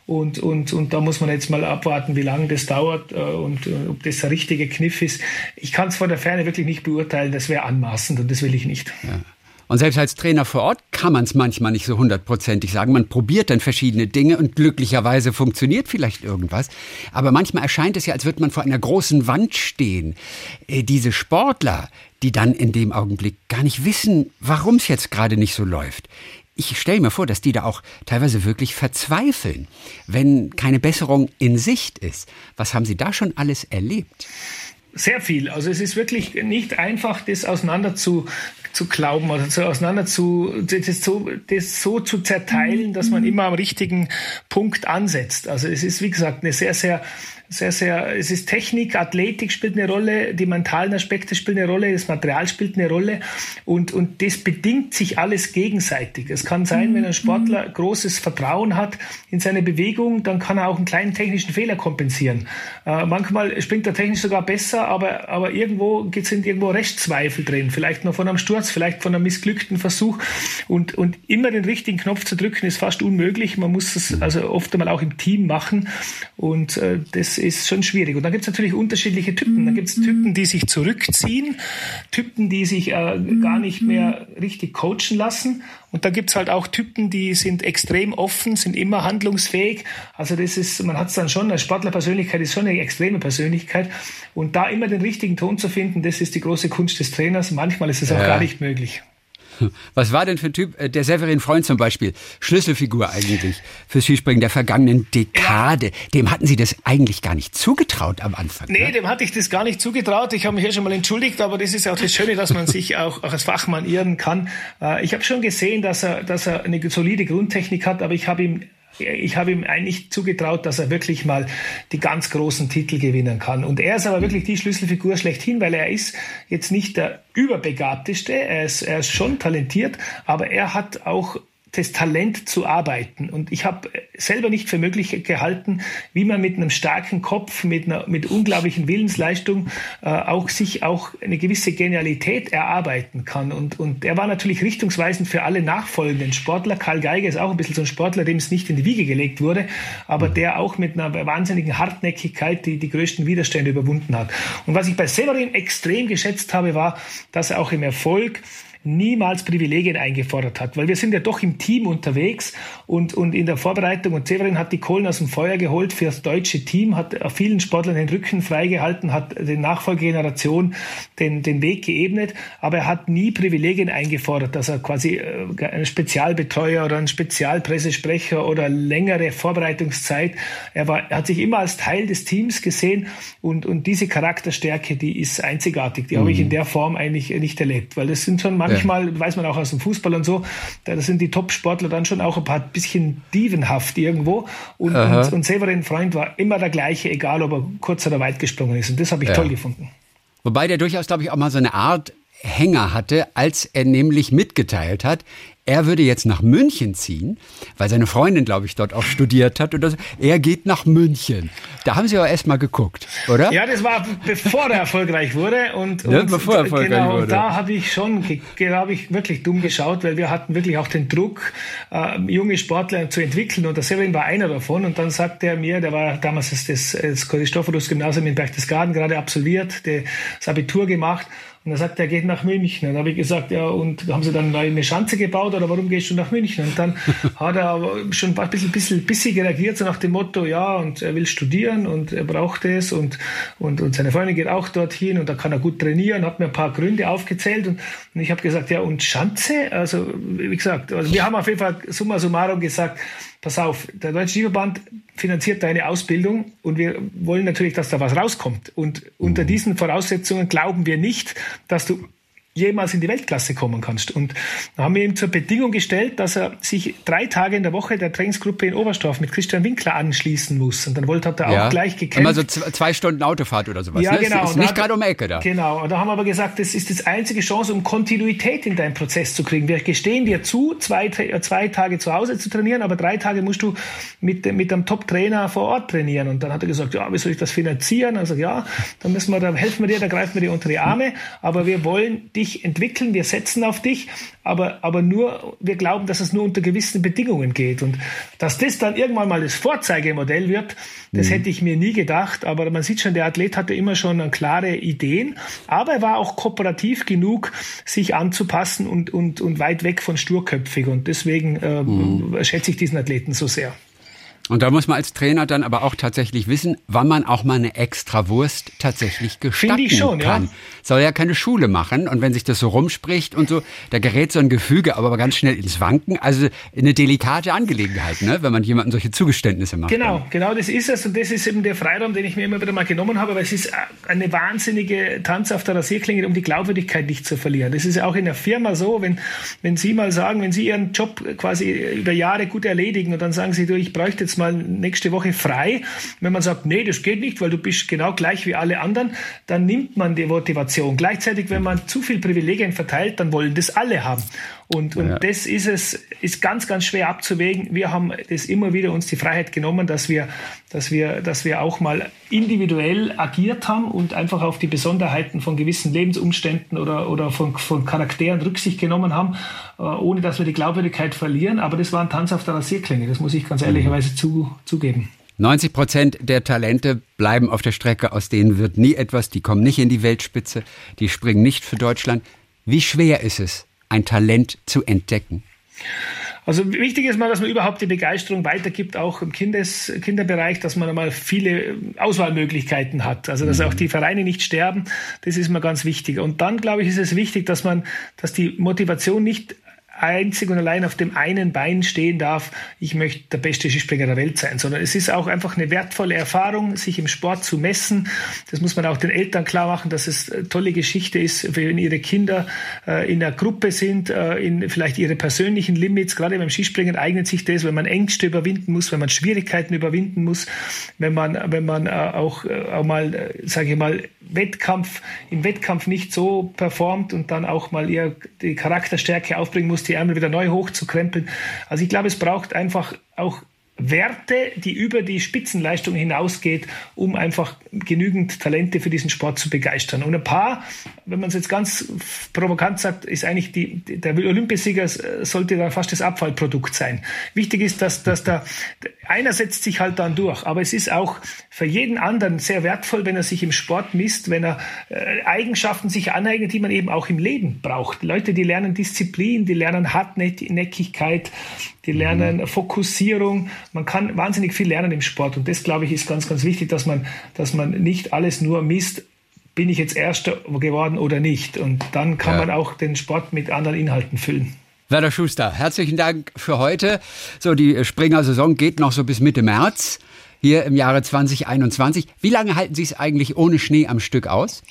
und, und, und da muss man jetzt mal abwarten, wie lange das dauert äh, und ob das der richtige Kniff ist. Ich kann es von der Ferne wirklich nicht beurteilen, das wäre anmaßend und das will ich nicht. Ja. Und selbst als Trainer vor Ort kann man es manchmal nicht so hundertprozentig sagen. Man probiert dann verschiedene Dinge und glücklicherweise funktioniert vielleicht irgendwas. Aber manchmal erscheint es ja, als würde man vor einer großen Wand stehen. Äh, diese Sportler, die dann in dem Augenblick gar nicht wissen, warum es jetzt gerade nicht so läuft. Ich stelle mir vor, dass die da auch teilweise wirklich verzweifeln, wenn keine Besserung in Sicht ist. Was haben Sie da schon alles erlebt? Sehr viel. Also es ist wirklich nicht einfach, das auseinander zu zu glauben oder zu, auseinander zu, das so, das so zu zerteilen, dass man immer am richtigen Punkt ansetzt. Also es ist, wie gesagt, eine sehr, sehr sehr, sehr, es ist Technik, Athletik spielt eine Rolle, die mentalen Aspekte spielen eine Rolle, das Material spielt eine Rolle und, und das bedingt sich alles gegenseitig. Es kann sein, wenn ein Sportler großes Vertrauen hat in seine Bewegung, dann kann er auch einen kleinen technischen Fehler kompensieren. Äh, manchmal springt er technisch sogar besser, aber, aber irgendwo sind irgendwo Restzweifel drin, vielleicht noch von einem Sturz, vielleicht von einem missglückten Versuch und, und immer den richtigen Knopf zu drücken ist fast unmöglich. Man muss es also oft einmal auch im Team machen und äh, das ist schon schwierig. Und dann gibt es natürlich unterschiedliche Typen. Dann gibt es Typen, die sich zurückziehen, Typen, die sich äh, gar nicht mehr richtig coachen lassen. Und da gibt es halt auch Typen, die sind extrem offen, sind immer handlungsfähig. Also das ist, man hat es dann schon, als Sportlerpersönlichkeit ist schon eine extreme Persönlichkeit. Und da immer den richtigen Ton zu finden, das ist die große Kunst des Trainers. Manchmal ist es auch ja. gar nicht möglich. (laughs) Was war denn für ein Typ, äh, der Severin Freund zum Beispiel, Schlüsselfigur eigentlich fürs Skispringen der vergangenen Dekade? Ja. Dem hatten Sie das eigentlich gar nicht zugetraut am Anfang? Nee, ne? dem hatte ich das gar nicht zugetraut. Ich habe mich hier schon mal entschuldigt, aber das ist auch das Schöne, dass man sich auch, auch als Fachmann irren kann. Äh, ich habe schon gesehen, dass er, dass er eine solide Grundtechnik hat, aber ich habe ihm ich habe ihm eigentlich zugetraut, dass er wirklich mal die ganz großen Titel gewinnen kann. Und er ist aber wirklich die Schlüsselfigur schlechthin, weil er ist jetzt nicht der überbegabteste, er ist, er ist schon talentiert, aber er hat auch das Talent zu arbeiten. Und ich habe selber nicht für möglich gehalten, wie man mit einem starken Kopf, mit einer mit unglaublichen Willensleistung äh, auch sich auch eine gewisse Genialität erarbeiten kann. Und, und er war natürlich richtungsweisend für alle nachfolgenden Sportler. Karl Geiger ist auch ein bisschen so ein Sportler, dem es nicht in die Wiege gelegt wurde, aber der auch mit einer wahnsinnigen Hartnäckigkeit die, die größten Widerstände überwunden hat. Und was ich bei Severin extrem geschätzt habe, war, dass er auch im Erfolg niemals Privilegien eingefordert hat, weil wir sind ja doch im Team unterwegs und, und in der Vorbereitung und Severin hat die Kohlen aus dem Feuer geholt für das deutsche Team, hat vielen Sportlern den Rücken freigehalten, hat den Nachfolgegeneration den, den Weg geebnet, aber er hat nie Privilegien eingefordert, dass er quasi äh, ein Spezialbetreuer oder ein Spezialpressesprecher oder längere Vorbereitungszeit, er, war, er hat sich immer als Teil des Teams gesehen und, und diese Charakterstärke, die ist einzigartig, die mhm. habe ich in der Form eigentlich nicht erlebt, weil das sind schon manche manchmal, ja. weiß man auch aus dem Fußball und so, da sind die Top-Sportler dann schon auch ein paar bisschen dievenhaft irgendwo. Und, und, und Severin Freund war immer der gleiche, egal ob er kurz oder weit gesprungen ist. Und das habe ich ja. toll gefunden. Wobei der durchaus, glaube ich, auch mal so eine Art Hänger hatte, als er nämlich mitgeteilt hat, er würde jetzt nach München ziehen, weil seine Freundin, glaube ich, dort auch studiert hat. Oder so. Er geht nach München. Da haben Sie aber erst mal geguckt, oder? Ja, das war bevor er erfolgreich wurde. Und, ja, und bevor er erfolgreich genau, wurde. da habe ich schon, habe ich wirklich dumm geschaut, weil wir hatten wirklich auch den Druck, äh, junge Sportler zu entwickeln. Und der Severin war einer davon. Und dann sagte er mir, der war damals das, das, das Christophorus-Gymnasium in Berchtesgaden gerade absolviert, das Abitur gemacht. Und er sagt, er geht nach München. Und dann habe ich gesagt, ja, und haben sie dann eine Schanze gebaut oder warum gehst du nach München? Und dann (laughs) hat er aber schon ein bisschen, bisschen bissig reagiert, so nach dem Motto, ja, und er will studieren und er braucht es und, und, und seine Freundin geht auch dorthin und da kann er gut trainieren, hat mir ein paar Gründe aufgezählt und, und ich habe gesagt, ja, und Schanze? Also, wie gesagt, also wir haben auf jeden Fall summa summarum gesagt, pass auf, der Deutsche Skiverband finanziert deine Ausbildung und wir wollen natürlich, dass da was rauskommt. Und unter mhm. diesen Voraussetzungen glauben wir nicht, dass du jemals in die Weltklasse kommen kannst. Und da haben wir ihm zur Bedingung gestellt, dass er sich drei Tage in der Woche der Trainingsgruppe in Oberstdorf mit Christian Winkler anschließen muss. Und dann wollte hat er ja. auch gleich gekämpft. Also zwei Stunden Autofahrt oder sowas. Ja, ne? genau. Ist, ist nicht gerade um Ecke da. Genau. Und da haben wir aber gesagt, das ist die einzige Chance, um Kontinuität in deinem Prozess zu kriegen. Wir gestehen dir zu, zwei, zwei Tage zu Hause zu trainieren, aber drei Tage musst du mit, mit einem Top-Trainer vor Ort trainieren. Und dann hat er gesagt, ja, wie soll ich das finanzieren? Also ja, dann müssen wir, da helfen wir dir, da greifen wir dir unter die Arme. Aber wir wollen dich dich entwickeln, wir setzen auf dich, aber, aber nur, wir glauben, dass es nur unter gewissen Bedingungen geht. Und dass das dann irgendwann mal das Vorzeigemodell wird, das mhm. hätte ich mir nie gedacht. Aber man sieht schon, der Athlet hatte immer schon klare Ideen, aber er war auch kooperativ genug, sich anzupassen und, und, und weit weg von sturköpfig. Und deswegen äh, mhm. schätze ich diesen Athleten so sehr. Und da muss man als Trainer dann aber auch tatsächlich wissen, wann man auch mal eine extra Wurst tatsächlich gestatten ich schon, kann. Ja. Soll ja keine Schule machen und wenn sich das so rumspricht und so, da gerät so ein Gefüge aber ganz schnell ins Wanken. Also eine delikate Angelegenheit, ne? wenn man jemandem solche Zugeständnisse macht. Genau, genau das ist es und das ist eben der Freiraum, den ich mir immer wieder mal genommen habe, weil es ist eine wahnsinnige Tanz auf der Rasierklinge, um die Glaubwürdigkeit nicht zu verlieren. Das ist ja auch in der Firma so, wenn, wenn Sie mal sagen, wenn Sie Ihren Job quasi über Jahre gut erledigen und dann sagen Sie, du, ich bräuchte jetzt mal nächste Woche frei. Wenn man sagt, nee, das geht nicht, weil du bist genau gleich wie alle anderen, dann nimmt man die Motivation. Gleichzeitig, wenn man zu viel Privilegien verteilt, dann wollen das alle haben. Und, und ja. das ist es, ist ganz, ganz schwer abzuwägen. Wir haben das immer wieder uns die Freiheit genommen, dass wir, dass wir, dass wir auch mal individuell agiert haben und einfach auf die Besonderheiten von gewissen Lebensumständen oder, oder von, von Charakteren Rücksicht genommen haben, äh, ohne dass wir die Glaubwürdigkeit verlieren. Aber das war ein Tanz auf der Rasierklinge. Das muss ich ganz ehrlicherweise zu, zugeben. 90 Prozent der Talente bleiben auf der Strecke, aus denen wird nie etwas, die kommen nicht in die Weltspitze, die springen nicht für Deutschland. Wie schwer ist es, ein Talent zu entdecken? Also wichtig ist mal, dass man überhaupt die Begeisterung weitergibt, auch im Kindes, Kinderbereich, dass man einmal viele Auswahlmöglichkeiten hat. Also dass mhm. auch die Vereine nicht sterben, das ist mir ganz wichtig. Und dann, glaube ich, ist es wichtig, dass man, dass die Motivation nicht einzig und allein auf dem einen Bein stehen darf, ich möchte der beste Skispringer der Welt sein, sondern es ist auch einfach eine wertvolle Erfahrung, sich im Sport zu messen. Das muss man auch den Eltern klar machen, dass es eine tolle Geschichte ist, wenn ihre Kinder äh, in der Gruppe sind, äh, in vielleicht ihre persönlichen Limits. Gerade beim Skispringen eignet sich das, wenn man Ängste überwinden muss, wenn man Schwierigkeiten überwinden muss, wenn man, wenn man äh, auch, äh, auch mal, äh, sage ich mal, Wettkampf, im Wettkampf nicht so performt und dann auch mal eher die Charakterstärke aufbringen muss, die Ärmel wieder neu hochzukrempeln. Also ich glaube, es braucht einfach auch Werte, die über die Spitzenleistung hinausgeht, um einfach genügend Talente für diesen Sport zu begeistern. Und ein paar, wenn man es jetzt ganz provokant sagt, ist eigentlich die, der Olympiasieger sollte da fast das Abfallprodukt sein. Wichtig ist, dass, dass da einer setzt sich halt dann durch, aber es ist auch für jeden anderen sehr wertvoll, wenn er sich im Sport misst, wenn er äh, Eigenschaften sich aneignet, die man eben auch im Leben braucht. Leute, die lernen Disziplin, die lernen Hartnäckigkeit, die lernen mhm. Fokussierung. Man kann wahnsinnig viel lernen im Sport und das, glaube ich, ist ganz, ganz wichtig, dass man, dass man nicht alles nur misst, bin ich jetzt Erster geworden oder nicht. Und dann kann ja. man auch den Sport mit anderen Inhalten füllen. Werner Schuster, herzlichen Dank für heute. So, die Springer-Saison geht noch so bis Mitte März hier im Jahre 2021. Wie lange halten Sie es eigentlich ohne Schnee am Stück aus?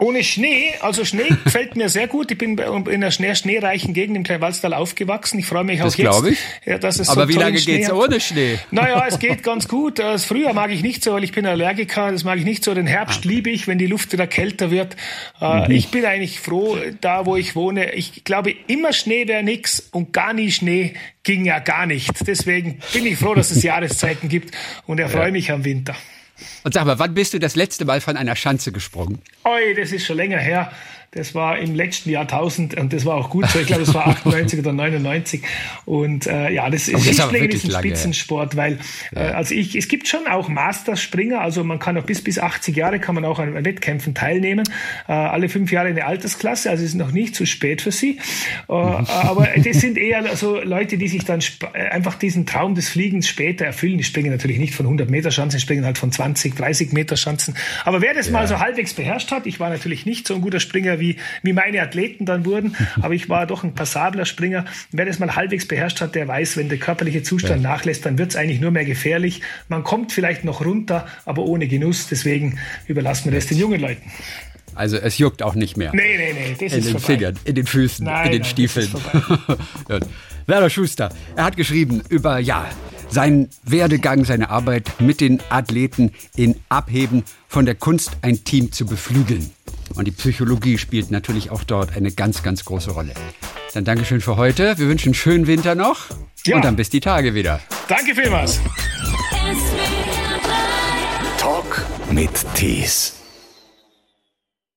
Ohne Schnee, also Schnee (laughs) gefällt mir sehr gut. Ich bin in einer sehr schneereichen Gegend im Kleinwalstal aufgewachsen. Ich freue mich auch das jetzt, ich. Ja, dass es Aber so wie lange geht es ohne Schnee? Naja, es (laughs) geht ganz gut. Das Frühjahr mag ich nicht so, weil ich bin Allergiker. Das mag ich nicht so. Den Herbst okay. liebe ich, wenn die Luft wieder kälter wird. Äh, mhm. Ich bin eigentlich froh, da wo ich wohne. Ich glaube, immer Schnee wäre nix und gar nie Schnee ging ja gar nicht. Deswegen bin ich froh, dass es (laughs) Jahreszeiten gibt und erfreue ja. mich am Winter. Und sag mal, wann bist du das letzte Mal von einer Schanze gesprungen? Oi, das ist schon länger her. Das war im letzten Jahrtausend und das war auch gut so. Ich glaube, es war (laughs) 98 oder 99. Und äh, ja, das ist, Skispringen ist ein Spitzensport, weil äh, also ich, es gibt schon auch Masterspringer, also man kann auch bis bis 80 Jahre kann man auch an Wettkämpfen teilnehmen. Äh, alle fünf Jahre eine Altersklasse, also es ist noch nicht zu spät für sie. Äh, aber (laughs) das sind eher so Leute, die sich dann äh, einfach diesen Traum des Fliegens später erfüllen. Die springen natürlich nicht von 100 Meter Schanzen, die springen halt von 20, 30 Meter Schanzen. Aber wer das ja. mal so halbwegs beherrscht hat, ich war natürlich nicht so ein guter Springer wie, wie meine Athleten dann wurden. (laughs) Aber ich war doch ein passabler Springer. Wer das mal halbwegs beherrscht hat, der weiß, wenn der körperliche Zustand ja. nachlässt, dann wird es eigentlich nur mehr gefährlich. Man kommt vielleicht noch runter, aber ohne Genuss. Deswegen überlassen wir das den jungen Leuten. Also es juckt auch nicht mehr. Nee, nee, nee, das in den vorbei. Fingern, in den Füßen, nein, in den nein, Stiefeln. (laughs) Werner Schuster, er hat geschrieben über, ja, seinen Werdegang, seine Arbeit mit den Athleten in Abheben von der Kunst, ein Team zu beflügeln. Und die Psychologie spielt natürlich auch dort eine ganz, ganz große Rolle. Dann Dankeschön für heute. Wir wünschen einen schönen Winter noch. Ja. Und dann bis die Tage wieder. Danke vielmals. Talk mit Tees.